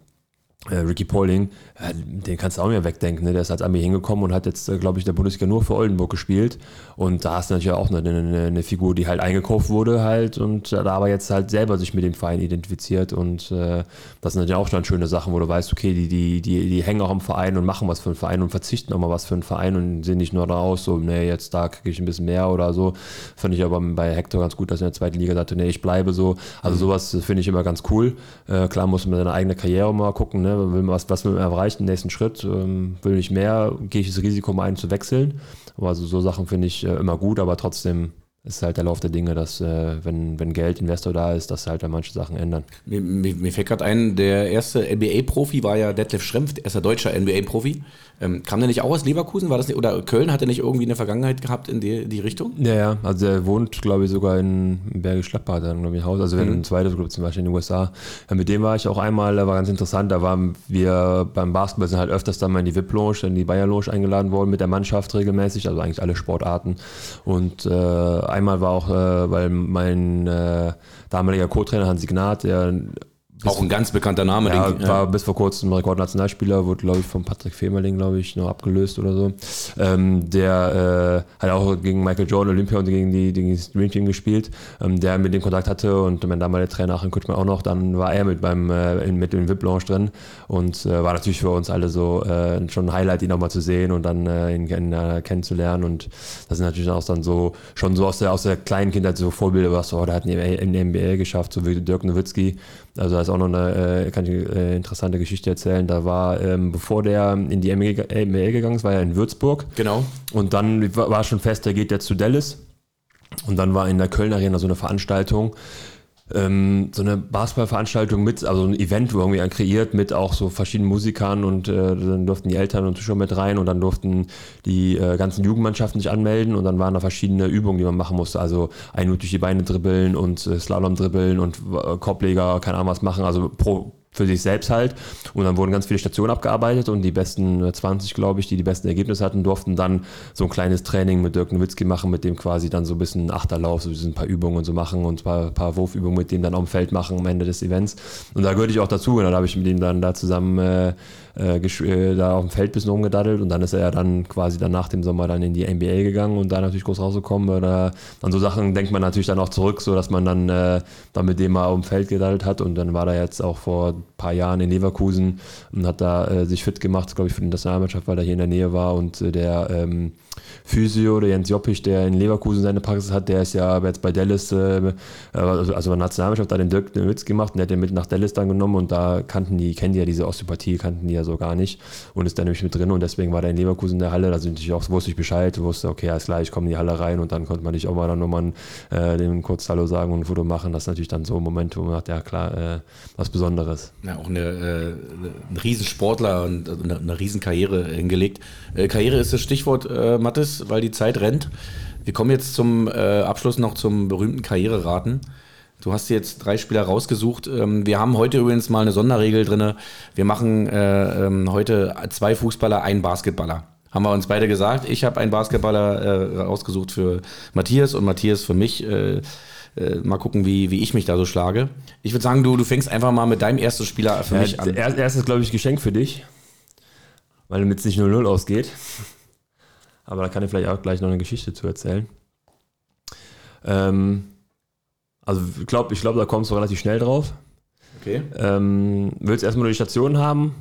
äh, Ricky Pauling, äh, den kannst du auch mehr wegdenken. Ne? Der ist als Ami hingekommen und hat jetzt, äh, glaube ich, der Bundesliga nur für Oldenburg gespielt. Und da ist natürlich auch eine, eine, eine, Figur, die halt eingekauft wurde halt und da aber jetzt halt selber sich mit dem Verein identifiziert. Und äh, das sind natürlich auch schon schöne Sachen, wo du weißt, okay, die, die, die, die hängen auch im Verein und machen was für einen Verein und verzichten auch mal was für einen Verein und sehen nicht nur daraus, so, nee, jetzt da kriege ich ein bisschen mehr oder so. Fand ich aber bei Hector ganz gut, dass er in der zweiten Liga sagte, nee, ich bleibe so. Also mhm. sowas finde ich immer ganz cool. Äh, klar muss man seine eigene Karriere mal gucken, ne? was, was will man erreichen, den nächsten Schritt, ähm, will ich mehr, gehe ich das Risiko mal ein zu wechseln. Also so Sachen finde ich äh, immer gut, aber trotzdem ist halt der Lauf der Dinge, dass äh, wenn, wenn Geld, Investor da ist, dass halt da manche Sachen ändern. Mir, mir, mir fällt gerade ein, der erste NBA-Profi war ja Detlef Schrempf, der erste deutscher NBA-Profi. Ähm, kam der nicht auch aus Leverkusen? War das nicht, oder Köln hat er nicht irgendwie eine Vergangenheit gehabt in die, die Richtung? Ja, ja, also er wohnt, glaube ich, sogar in Bergisch Gladbach, er, glaube ich, ein Haus. Also wenn mhm. ein zweites Club zum Beispiel in den USA. Ja, mit dem war ich auch einmal, da war ganz interessant, da waren wir beim Basketball sind halt öfters dann mal in die VIP-Lounge, in die Bayer-Lounge eingeladen worden mit der Mannschaft regelmäßig, also eigentlich alle Sportarten. Und äh, einmal war auch, äh, weil mein äh, damaliger Co-Trainer Hansi Gnad, der auch ein ganz bekannter Name. Ja, den, ja. war bis vor kurzem Rekordnationalspieler, wurde, glaube ich, von Patrick Femerling, glaube ich, noch abgelöst oder so. Ähm, der äh, hat auch gegen Michael Jordan Olympia und gegen, die, gegen das Dream Team gespielt, ähm, der mit dem Kontakt hatte und mein damaliger Trainer Achim Kutschmann auch noch, dann war er mit beim äh, in, mit dem VIP-Lounge drin und äh, war natürlich für uns alle so äh, schon ein Highlight, ihn nochmal zu sehen und dann äh, ihn, ihn äh, kennenzulernen und das sind natürlich auch dann so, schon so aus der, aus der kleinen Kindheit so Vorbilder, was so, oh, der hat in der NBA geschafft, so wie Dirk Nowitzki, also da ist auch noch eine, äh, kann ich äh, interessante Geschichte erzählen. Da war, ähm, bevor der in die ML gegangen ist, war er in Würzburg. Genau. Und dann war schon fest, der geht jetzt zu Dallas. Und dann war in der Köln Arena so eine Veranstaltung ähm, so eine Basketballveranstaltung mit, also ein Event irgendwie kreiert mit auch so verschiedenen Musikern und äh, dann durften die Eltern und Zuschauer mit rein und dann durften die äh, ganzen Jugendmannschaften sich anmelden und dann waren da verschiedene Übungen, die man machen musste. Also ein durch die Beine dribbeln und äh, Slalom dribbeln und äh, Korbleger, keine Ahnung was machen, also pro für sich selbst halt. Und dann wurden ganz viele Stationen abgearbeitet und die besten 20, äh, glaube ich, die die besten Ergebnisse hatten, durften dann so ein kleines Training mit Dirk Nowitzki machen, mit dem quasi dann so ein bisschen Achterlauf, so ein paar Übungen und so machen und ein paar, paar Wurfübungen mit dem dann auf dem Feld machen am Ende des Events. Und da gehörte ich auch dazu und dann habe ich mit ihm dann da zusammen äh, äh, äh, da auf dem Feld ein bisschen rumgedaddelt und dann ist er ja dann quasi dann nach dem Sommer dann in die NBA gegangen und da natürlich groß rausgekommen. Oder an so Sachen denkt man natürlich dann auch zurück, so dass man dann, äh, dann mit dem mal auf dem Feld gedaddelt hat und dann war er jetzt auch vor ein paar Jahren in Leverkusen und hat da äh, sich fit gemacht, glaube ich, für die Nationalmannschaft, weil er hier in der Nähe war und äh, der ähm, Physio, der Jens Joppich, der in Leverkusen seine Praxis hat, der ist ja jetzt bei Dallas, äh, also, also bei Nationalmannschaft, da den Dirk Witz gemacht und der hat den mit nach Dallas dann genommen und da kannten die, kennen die ja diese Osteopathie, kannten die ja so gar nicht und ist dann nämlich mit drin und deswegen war der in Leverkusen in der Halle, da sind natürlich auch, wusste ich Bescheid, wusste, okay, alles klar, ich komme in die Halle rein und dann konnte man nicht auch mal dann nochmal äh, dem kurz Hallo sagen und ein Foto machen, das ist natürlich dann so ein Moment, wo man sagt, ja klar, äh, was Besonderes. Ja, auch eine, äh, ein Riesensportler und eine, eine Riesenkarriere hingelegt. Äh, Karriere ist das Stichwort, äh, Mathis, weil die Zeit rennt. Wir kommen jetzt zum äh, Abschluss noch zum berühmten Karriereraten. Du hast jetzt drei Spieler rausgesucht. Ähm, wir haben heute übrigens mal eine Sonderregel drin. Wir machen äh, ähm, heute zwei Fußballer, einen Basketballer. Haben wir uns beide gesagt. Ich habe einen Basketballer äh, rausgesucht für Matthias und Matthias für mich. Äh, äh, mal gucken, wie, wie ich mich da so schlage. Ich würde sagen, du, du fängst einfach mal mit deinem ersten Spieler für mich an. Erstes, glaube ich, Geschenk für dich, weil damit es nicht 0-0 ausgeht. Aber da kann ich vielleicht auch gleich noch eine Geschichte zu erzählen. Ähm, also ich glaube, ich glaub, da kommst du relativ schnell drauf. Okay. Ähm, willst du erstmal nur die Stationen haben?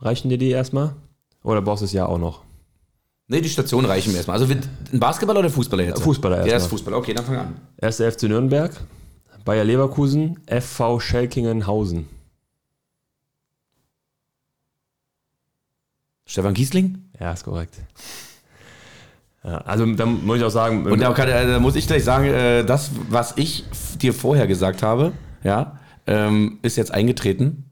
Reichen dir die erstmal? Oder brauchst du es ja auch noch? Nee, die Stationen reichen mir erstmal. Also ein Basketballer oder Fußballer jetzt? Fußballer erstmal. Der ist Fußballer, okay, dann fang an. Erster FC Nürnberg, Bayer Leverkusen, FV Schelkingenhausen. Stefan Giesling? Ja, ist korrekt. Ja, also da muss ich auch sagen. Und da, kann, da muss ich gleich sagen, äh, das, was ich dir vorher gesagt habe, ja, ähm, ist jetzt eingetreten.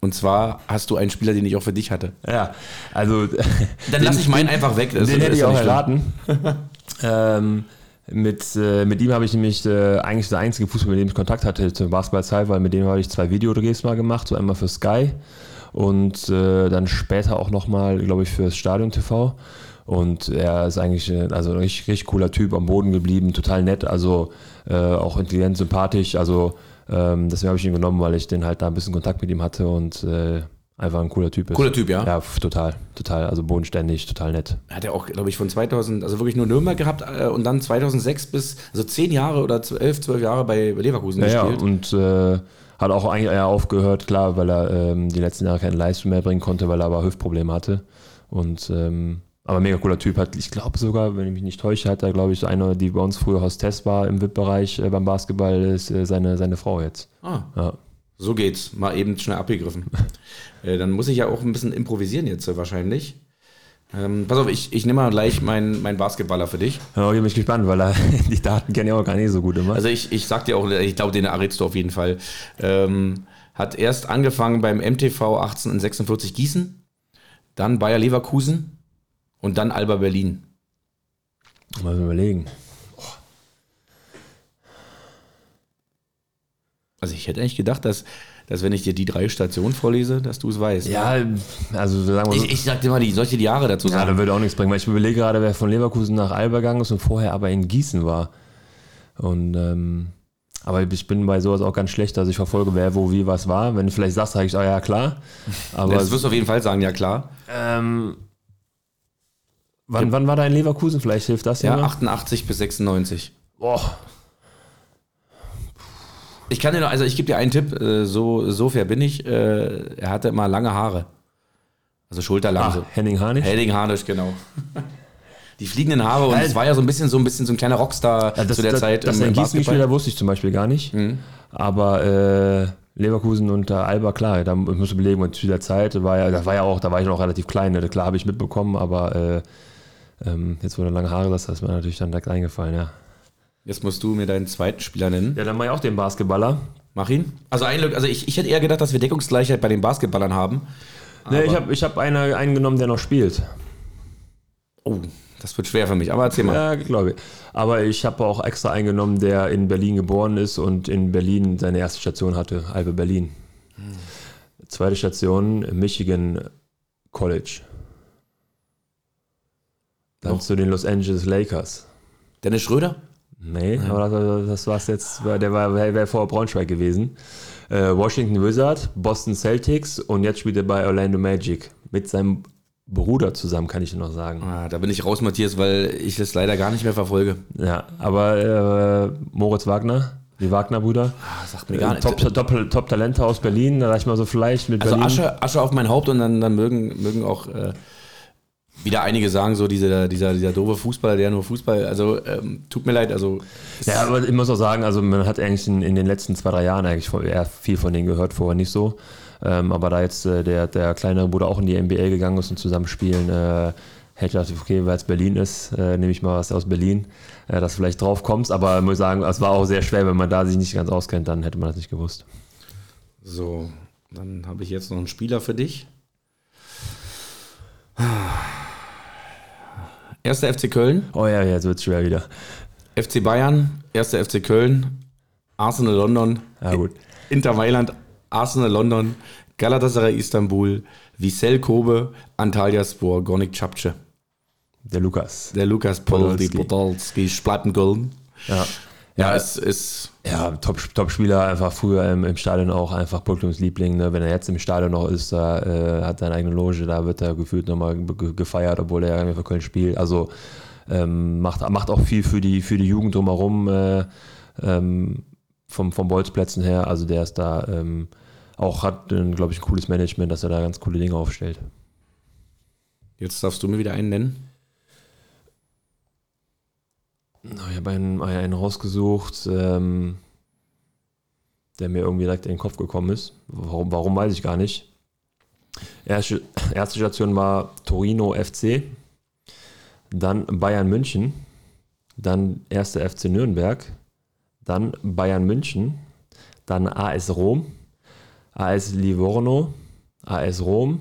Und zwar hast du einen Spieler, den ich auch für dich hatte. Ja, also. Dann lass ich meinen einfach weg. Das den hätte ich auch erraten. ähm, mit, äh, mit ihm habe ich nämlich äh, eigentlich der einzige Fußball, mit dem ich Kontakt hatte zur Basketballzeit, weil mit dem habe ich zwei Videodrehs mal gemacht, so einmal für Sky und äh, dann später auch nochmal, glaube ich, fürs Stadion TV. Und er ist eigentlich äh, also ein richtig, richtig cooler Typ, am Boden geblieben, total nett, also äh, auch intelligent, sympathisch. Also ähm, deswegen habe ich ihn genommen, weil ich den halt da ein bisschen Kontakt mit ihm hatte und äh, einfach ein cooler Typ ist. Cooler Typ, ja? Ja, total, total. Also bodenständig, total nett. Hat er auch, glaube ich, von 2000, also wirklich nur Nürnberg gehabt äh, und dann 2006 bis, also zehn Jahre oder elf, zwölf Jahre bei Leverkusen ja, gespielt. Ja, und äh, hat auch eigentlich eher aufgehört, klar, weil er ähm, die letzten Jahre keine Leistung mehr bringen konnte, weil er aber Hüftprobleme hatte. Und ähm, aber mega cooler Typ hat, ich glaube sogar, wenn ich mich nicht täusche, hat er, glaube ich, eine, die bei uns früher Hostess war im VIP-Bereich äh, beim Basketball, ist äh, seine, seine Frau jetzt. Ah. Ja. So geht's. Mal eben schnell abgegriffen. äh, dann muss ich ja auch ein bisschen improvisieren jetzt äh, wahrscheinlich. Ähm, pass auf, ich, ich nehme mal gleich meinen mein Basketballer für dich. Ja, ich bin gespannt, weil er, die Daten kennen ja auch gar nicht so gut immer. Also ich, ich sag dir auch, ich glaube, den errätst du auf jeden Fall. Ähm, hat erst angefangen beim MTV 1846 Gießen, dann Bayer Leverkusen, und dann Alba Berlin. Mal überlegen. Also ich hätte eigentlich gedacht, dass, dass wenn ich dir die drei Stationen vorlese, dass du es weißt. Ja, also sagen wir so. Ich, ich sag dir mal, die, soll ich dir die Jahre dazu sagen? Ja, da würde auch nichts bringen, weil ich überlege gerade, wer von Leverkusen nach Alba gegangen ist und vorher aber in Gießen war. Und ähm, aber ich bin bei sowas auch ganz schlecht, dass ich verfolge, wer wo wie was war. Wenn du vielleicht sagst, sage ich, oh ja klar. Aber das wirst du auf jeden Fall sagen, ja klar. Ähm, Wann, wann war da in Leverkusen? Vielleicht hilft das ja. Ja, 88 bis 96. Boah. Ich kann dir noch, also ich gebe dir einen Tipp, äh, so, so fair bin ich. Äh, er hatte immer lange Haare. Also schulterlang. Ach, so. Henning Harnisch? Henning Harnisch, genau. Die fliegenden Haare und es war ja so ein bisschen so ein bisschen so ein kleiner Rockstar ja, das, zu der das, Zeit. Das im Gießen wusste ich zum Beispiel gar nicht. Mhm. Aber äh, Leverkusen unter Alba, klar, da musst du belegen, und zu der Zeit war ja, da war ja auch, da war ich noch relativ klein, ne? klar habe ich mitbekommen, aber äh, ähm, jetzt, wo du lange Haare hast, ist mir natürlich dann direkt eingefallen, ja. Jetzt musst du mir deinen zweiten Spieler nennen. Ja, dann mach ich auch den Basketballer. Mach ihn. Also, ein, also ich, ich hätte eher gedacht, dass wir Deckungsgleichheit bei den Basketballern haben. Nee, ich habe ich hab eine, einen genommen, der noch spielt. Oh, das wird schwer für mich, aber erzähl mal. Ja, glaube ich. Aber ich habe auch extra eingenommen, der in Berlin geboren ist und in Berlin seine erste Station hatte, Albe Berlin. Hm. Zweite Station, Michigan College. Dann Noch? zu den Los Angeles Lakers. Dennis Schröder? Nee, ja. aber das, das war's jetzt. Der war wäre vor Braunschweig gewesen. Äh, Washington Wizard, Boston Celtics und jetzt spielt er bei Orlando Magic mit seinem Bruder zusammen, kann ich noch sagen. Ah, da bin ich raus, Matthias, weil ich das leider gar nicht mehr verfolge. Ja, aber äh, Moritz Wagner, die Wagner-Brüder. Ah, sagt mir gar nicht. Top, top, top, Talente aus Berlin, da ich mal so vielleicht mit also Berlin. Asche, Asche auf mein Haupt und dann, dann mögen, mögen auch äh, wieder einige sagen, so dieser, dieser, dieser doofe Fußballer, der nur Fußball, also ähm, tut mir leid, also. Ja, aber ich muss auch sagen, also man hat eigentlich in, in den letzten zwei, drei Jahren eigentlich eher viel von denen gehört, vorher nicht so. Ähm, aber da jetzt äh, der, der kleinere Bruder auch in die NBA gegangen ist und zusammen spielen, äh, hätte ich gedacht, okay, weil es Berlin ist, äh, nehme ich mal was aus Berlin, äh, dass du vielleicht drauf kommst. Aber ich muss sagen, es war auch sehr schwer, wenn man da sich nicht ganz auskennt, dann hätte man das nicht gewusst. So, dann habe ich jetzt noch einen Spieler für dich. Erster FC Köln. Oh ja, jetzt wird es schwer wieder. FC Bayern, erster FC Köln, Arsenal London, ja, gut. Inter Mailand, Arsenal London, Galatasaray Istanbul, Vissel Kobe, Antalya Spor, Gornik Czapce. Der Lukas. Der Lukas Podolski, Podolski Splattengolden. Ja. Ja, es ist. Ja, Top-Spieler, Top einfach früher im, im, Stadion auch einfach Publikumsliebling. Ne? Wenn er jetzt im Stadion noch ist, da äh, hat seine eigene Loge, da wird er gefühlt nochmal gefeiert, obwohl er ja für Köln spielt. Also ähm, macht, macht auch viel für die, für die Jugend drumherum äh, ähm, vom, vom Bolzplätzen her. Also der ist da ähm, auch, hat, glaube ich, ein cooles Management, dass er da ganz coole Dinge aufstellt. Jetzt darfst du mir wieder einen nennen. Ich habe einen, einen rausgesucht, ähm, der mir irgendwie direkt in den Kopf gekommen ist. Warum, warum weiß ich gar nicht. Erste, erste Station war Torino FC, dann Bayern München, dann erste FC Nürnberg, dann Bayern München, dann AS Rom, AS Livorno, AS Rom,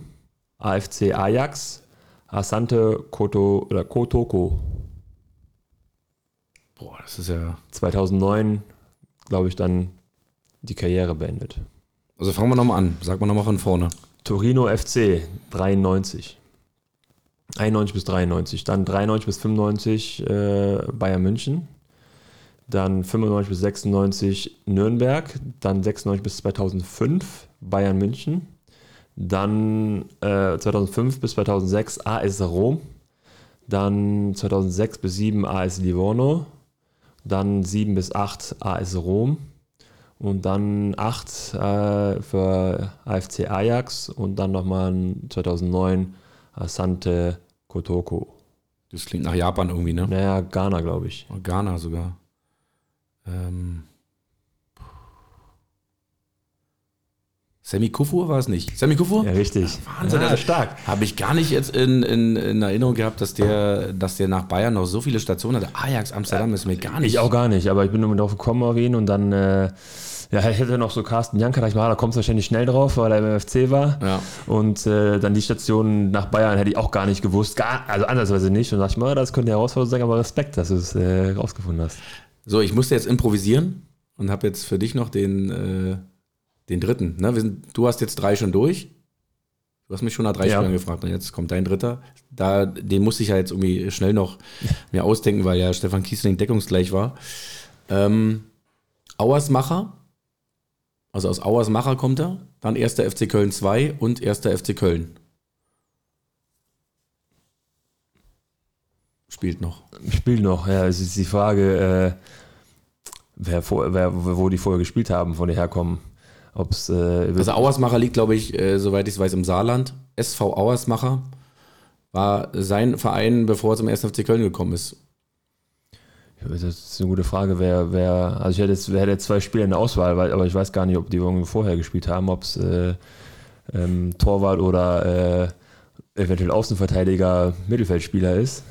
AFC Ajax, Asante Koto, oder Kotoko. Boah, das ist ja. 2009, glaube ich, dann die Karriere beendet. Also fangen wir nochmal an. Sag mal nochmal von vorne. Torino FC, 93. 91 bis 93. Dann 93 bis 95 äh, Bayern München. Dann 95 bis 96 Nürnberg. Dann 96 bis 2005 Bayern München. Dann äh, 2005 bis 2006 AS Rom. Dann 2006 bis 2007 AS Livorno dann 7 bis 8 AS Rom und dann 8 äh, für AFC Ajax und dann nochmal 2009 Asante Kotoko. Das klingt nach Japan irgendwie, ne? Naja, Ghana, glaube ich. Ghana sogar. Ähm, Sammy Kufur war es nicht. Sammy Kufur? Ja, richtig. Wahnsinn, ja, stark. Habe ich gar nicht jetzt in, in, in, Erinnerung gehabt, dass der, dass der nach Bayern noch so viele Stationen hatte. Ajax Amsterdam ist mir gar nicht. Ich auch gar nicht, aber ich bin immer drauf gekommen auf ihn und dann äh, ja, hätte noch so Carsten Janker, da ich mal, da kommt es wahrscheinlich schnell drauf, weil er im FC war. Ja. Und äh, dann die Station nach Bayern hätte ich auch gar nicht gewusst. Gar, also andersweise nicht. Und dachte ich mal, das könnte Herausforderung sein, aber Respekt, dass du es äh, rausgefunden hast. So, ich musste jetzt improvisieren und habe jetzt für dich noch den äh, den dritten. Ne? Sind, du hast jetzt drei schon durch. Du hast mich schon nach drei ja. Spielern gefragt und jetzt kommt dein dritter. Da, den musste ich ja jetzt irgendwie schnell noch mir ausdenken, weil ja Stefan Kiesling deckungsgleich war. Ähm, Auersmacher, also aus Auersmacher kommt er, dann erster FC Köln 2 und erster FC Köln. Spielt noch. Spielt noch, ja. Es ist die Frage, äh, wer, vor, wer, wo die vorher gespielt haben, von der herkommen. Ob's, äh, also Auersmacher liegt, glaube ich, äh, soweit ich es weiß, im Saarland. SV Auersmacher war sein Verein, bevor er zum 1. FC Köln gekommen ist. Das ist eine gute Frage. Wer, wer, also ich hätte jetzt, hätte jetzt zwei Spieler in der Auswahl, weil, aber ich weiß gar nicht, ob die irgendwie vorher gespielt haben, ob es äh, ähm, Torwart oder äh, eventuell Außenverteidiger Mittelfeldspieler ist.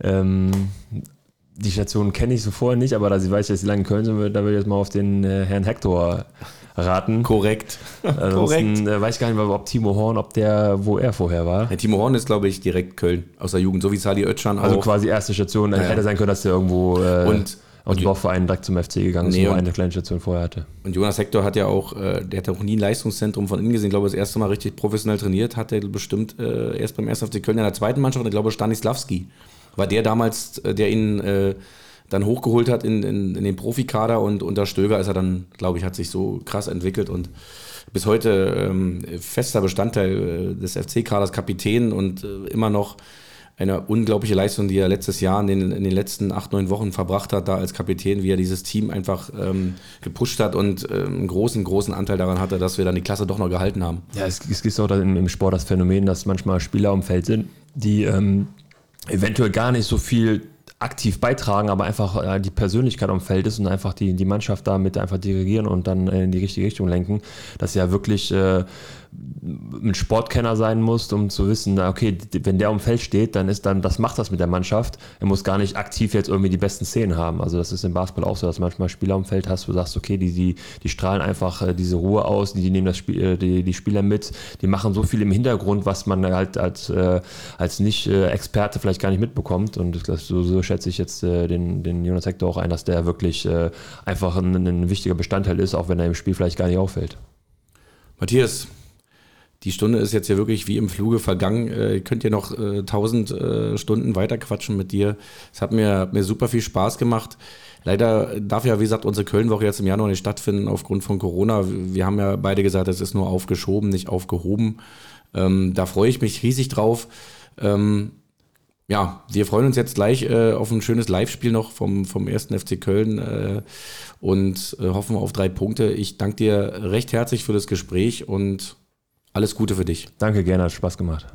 Ähm, die Station kenne ich so vorher nicht, aber da sie weiß, dass sie lange in Köln sind, da würde ich jetzt mal auf den äh, Herrn Hector raten. Korrekt. Korrekt. Äh, weiß ich gar nicht, ob Timo Horn, ob der, wo er vorher war. Ja, Timo Horn ist, glaube ich, direkt Köln aus der Jugend, so wie Sali Özcan also auch. Also quasi erste Station. Ja. Hätte sein können, dass der irgendwo äh, und, aus dem Dorfverein direkt zum FC gegangen ist, nee, wo eine kleine Station vorher hatte. Und Jonas Hector hat ja auch, äh, der hat auch nie ein Leistungszentrum von innen gesehen, glaube ich, das erste Mal richtig professionell trainiert, hat er bestimmt äh, erst beim 1. FC Köln in der zweiten Mannschaft, ich glaube Stanislavski war der damals, äh, der ihn äh, dann hochgeholt hat in, in, in den Profikader und unter Stöger ist er dann, glaube ich, hat sich so krass entwickelt und bis heute ähm, fester Bestandteil äh, des FC-Kaders, Kapitän und äh, immer noch eine unglaubliche Leistung, die er letztes Jahr in den, in den letzten acht, neun Wochen verbracht hat, da als Kapitän, wie er dieses Team einfach ähm, gepusht hat und ähm, einen großen, großen Anteil daran hatte, dass wir dann die Klasse doch noch gehalten haben. Ja, es, es gibt auch im, im Sport das Phänomen, dass manchmal Spieler am Feld sind die ähm, eventuell gar nicht so viel aktiv beitragen, aber einfach äh, die Persönlichkeit am Feld ist und einfach die, die Mannschaft damit einfach dirigieren und dann in die richtige Richtung lenken, dass ja wirklich äh, ein Sportkenner sein musst, um zu wissen, okay, wenn der am Feld steht, dann ist dann, das macht das mit der Mannschaft. Er muss gar nicht aktiv jetzt irgendwie die besten Szenen haben. Also das ist im Basketball auch so, dass manchmal Spieler am Feld hast, wo du sagst, okay, die, die, die strahlen einfach äh, diese Ruhe aus, die, die nehmen das Spiel, äh, die, die Spieler mit, die machen so viel im Hintergrund, was man halt als, äh, als Nicht-Experte vielleicht gar nicht mitbekommt. Und das, so, so schätze ich jetzt den, den Jonas Hector auch ein, dass der wirklich einfach ein, ein wichtiger Bestandteil ist, auch wenn er im Spiel vielleicht gar nicht auffällt. Matthias, die Stunde ist jetzt ja wirklich wie im Fluge vergangen. Äh, könnt ihr noch äh, tausend äh, Stunden weiter quatschen mit dir. Es hat mir, mir super viel Spaß gemacht. Leider darf ja, wie gesagt, unsere Kölnwoche jetzt im Januar nicht stattfinden aufgrund von Corona. Wir haben ja beide gesagt, es ist nur aufgeschoben, nicht aufgehoben. Ähm, da freue ich mich riesig drauf. Ähm, ja, wir freuen uns jetzt gleich äh, auf ein schönes Live-Spiel noch vom, vom 1. FC Köln äh, und äh, hoffen auf drei Punkte. Ich danke dir recht herzlich für das Gespräch und alles Gute für dich. Danke, gerne, hat Spaß gemacht.